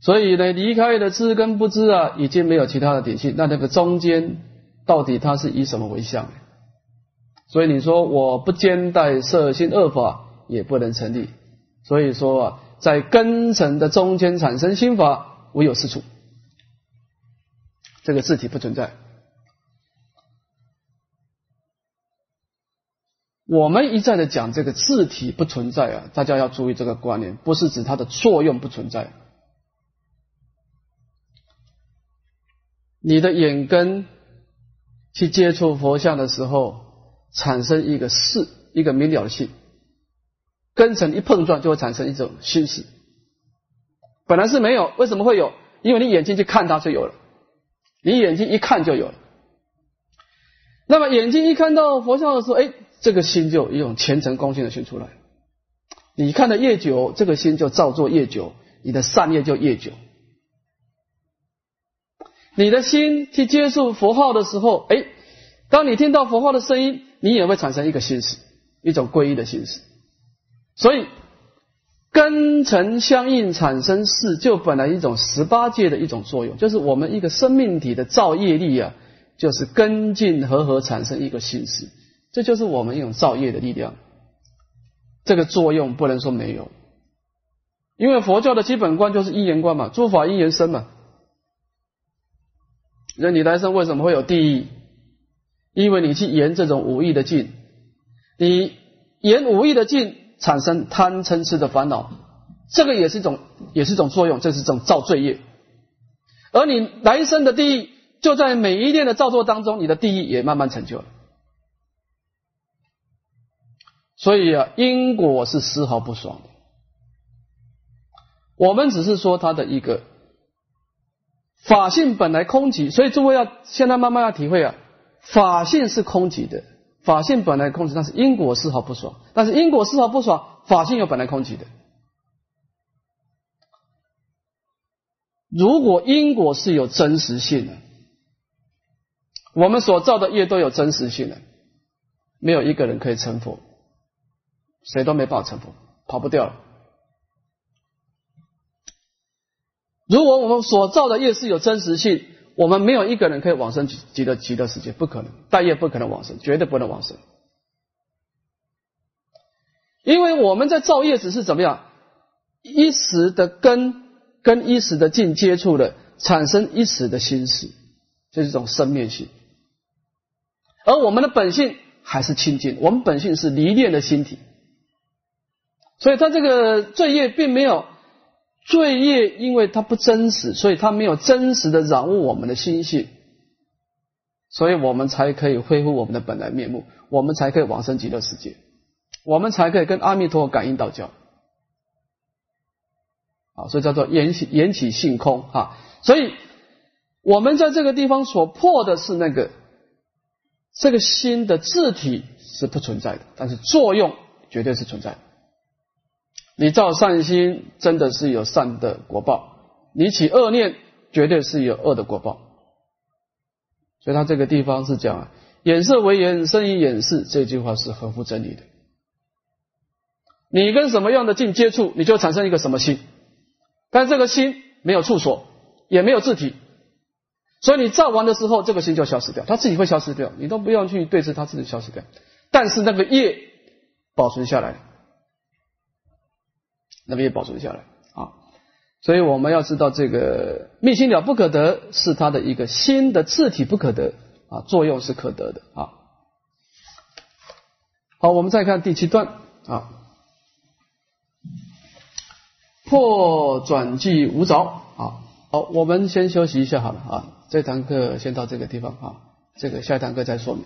Speaker 1: 所以呢，离开了知跟不知啊，已经没有其他的底气。那那个中间到底它是以什么为相？所以你说我不兼带色心恶法也不能成立。所以说啊，在根尘的中间产生心法，唯有四处，这个字体不存在。我们一再的讲这个字体不存在啊，大家要注意这个观念，不是指它的作用不存在。你的眼根去接触佛像的时候，产生一个视，一个明了的性，根尘一碰撞就会产生一种心识。本来是没有，为什么会有？因为你眼睛去看它就有了，你眼睛一看就有了。那么眼睛一看到佛像的时候，哎，这个心就有一种虔诚恭敬的心出来。你看的越久，这个心就造作越久，你的善业就越久。你的心去接触佛号的时候，哎，当你听到佛号的声音，你也会产生一个心思，一种皈依的心思。所以根尘相应产生事，就本来一种十八界的一种作用，就是我们一个生命体的造业力啊。就是根进和合产生一个心识，这就是我们一种造业的力量。这个作用不能说没有，因为佛教的基本观就是一言观嘛，诸法因缘生嘛。那你来生为什么会有地狱？因为你去沿这种无意的境，你沿无意的境产生贪嗔痴的烦恼，这个也是一种，也是一种作用，这是一种造罪业。而你来生的地狱。就在每一念的造作当中，你的地狱也慢慢成就了。所以啊，因果是丝毫不爽的。我们只是说它的一个法性本来空寂，所以诸位要现在慢慢要体会啊，法性是空寂的，法性本来空寂，但是因果丝毫不爽。但是因果丝毫不爽，法性又本来空寂的。如果因果是有真实性的。我们所造的业都有真实性的，没有一个人可以成佛，谁都没办法成佛，跑不掉了。如果我们所造的业是有真实性，我们没有一个人可以往生极极乐极乐世界，不可能，大业不可能往生，绝对不能往生。因为我们在造业只是怎么样，一时的根跟一时的境接触了，产生一时的心识，这是一种生灭性。而我们的本性还是清净，我们本性是离念的心体，所以他这个罪业并没有罪业，因为它不真实，所以它没有真实的染污我们的心性，所以我们才可以恢复我们的本来面目，我们才可以往生极乐世界，我们才可以跟阿弥陀佛感应道交，啊，所以叫做缘起缘起性空啊，所以我们在这个地方所破的是那个。这个心的字体是不存在的，但是作用绝对是存在的。你造善心，真的是有善的果报；你起恶念，绝对是有恶的果报。所以他这个地方是讲啊“眼色为眼，生于眼视”，这句话是合乎真理的。你跟什么样的境接触，你就产生一个什么心，但这个心没有处所，也没有字体。所以你造完的时候，这个心就消失掉，它自己会消失掉，你都不用去对峙，它自己消失掉。但是那个业保存下来，那么也保存下来啊。所以我们要知道，这个密心了不可得，是它的一个心的字体不可得啊，作用是可得的啊。好，我们再看第七段啊，破转计无着啊。好，我们先休息一下好了啊。这堂课先到这个地方啊，这个下一堂课再说明。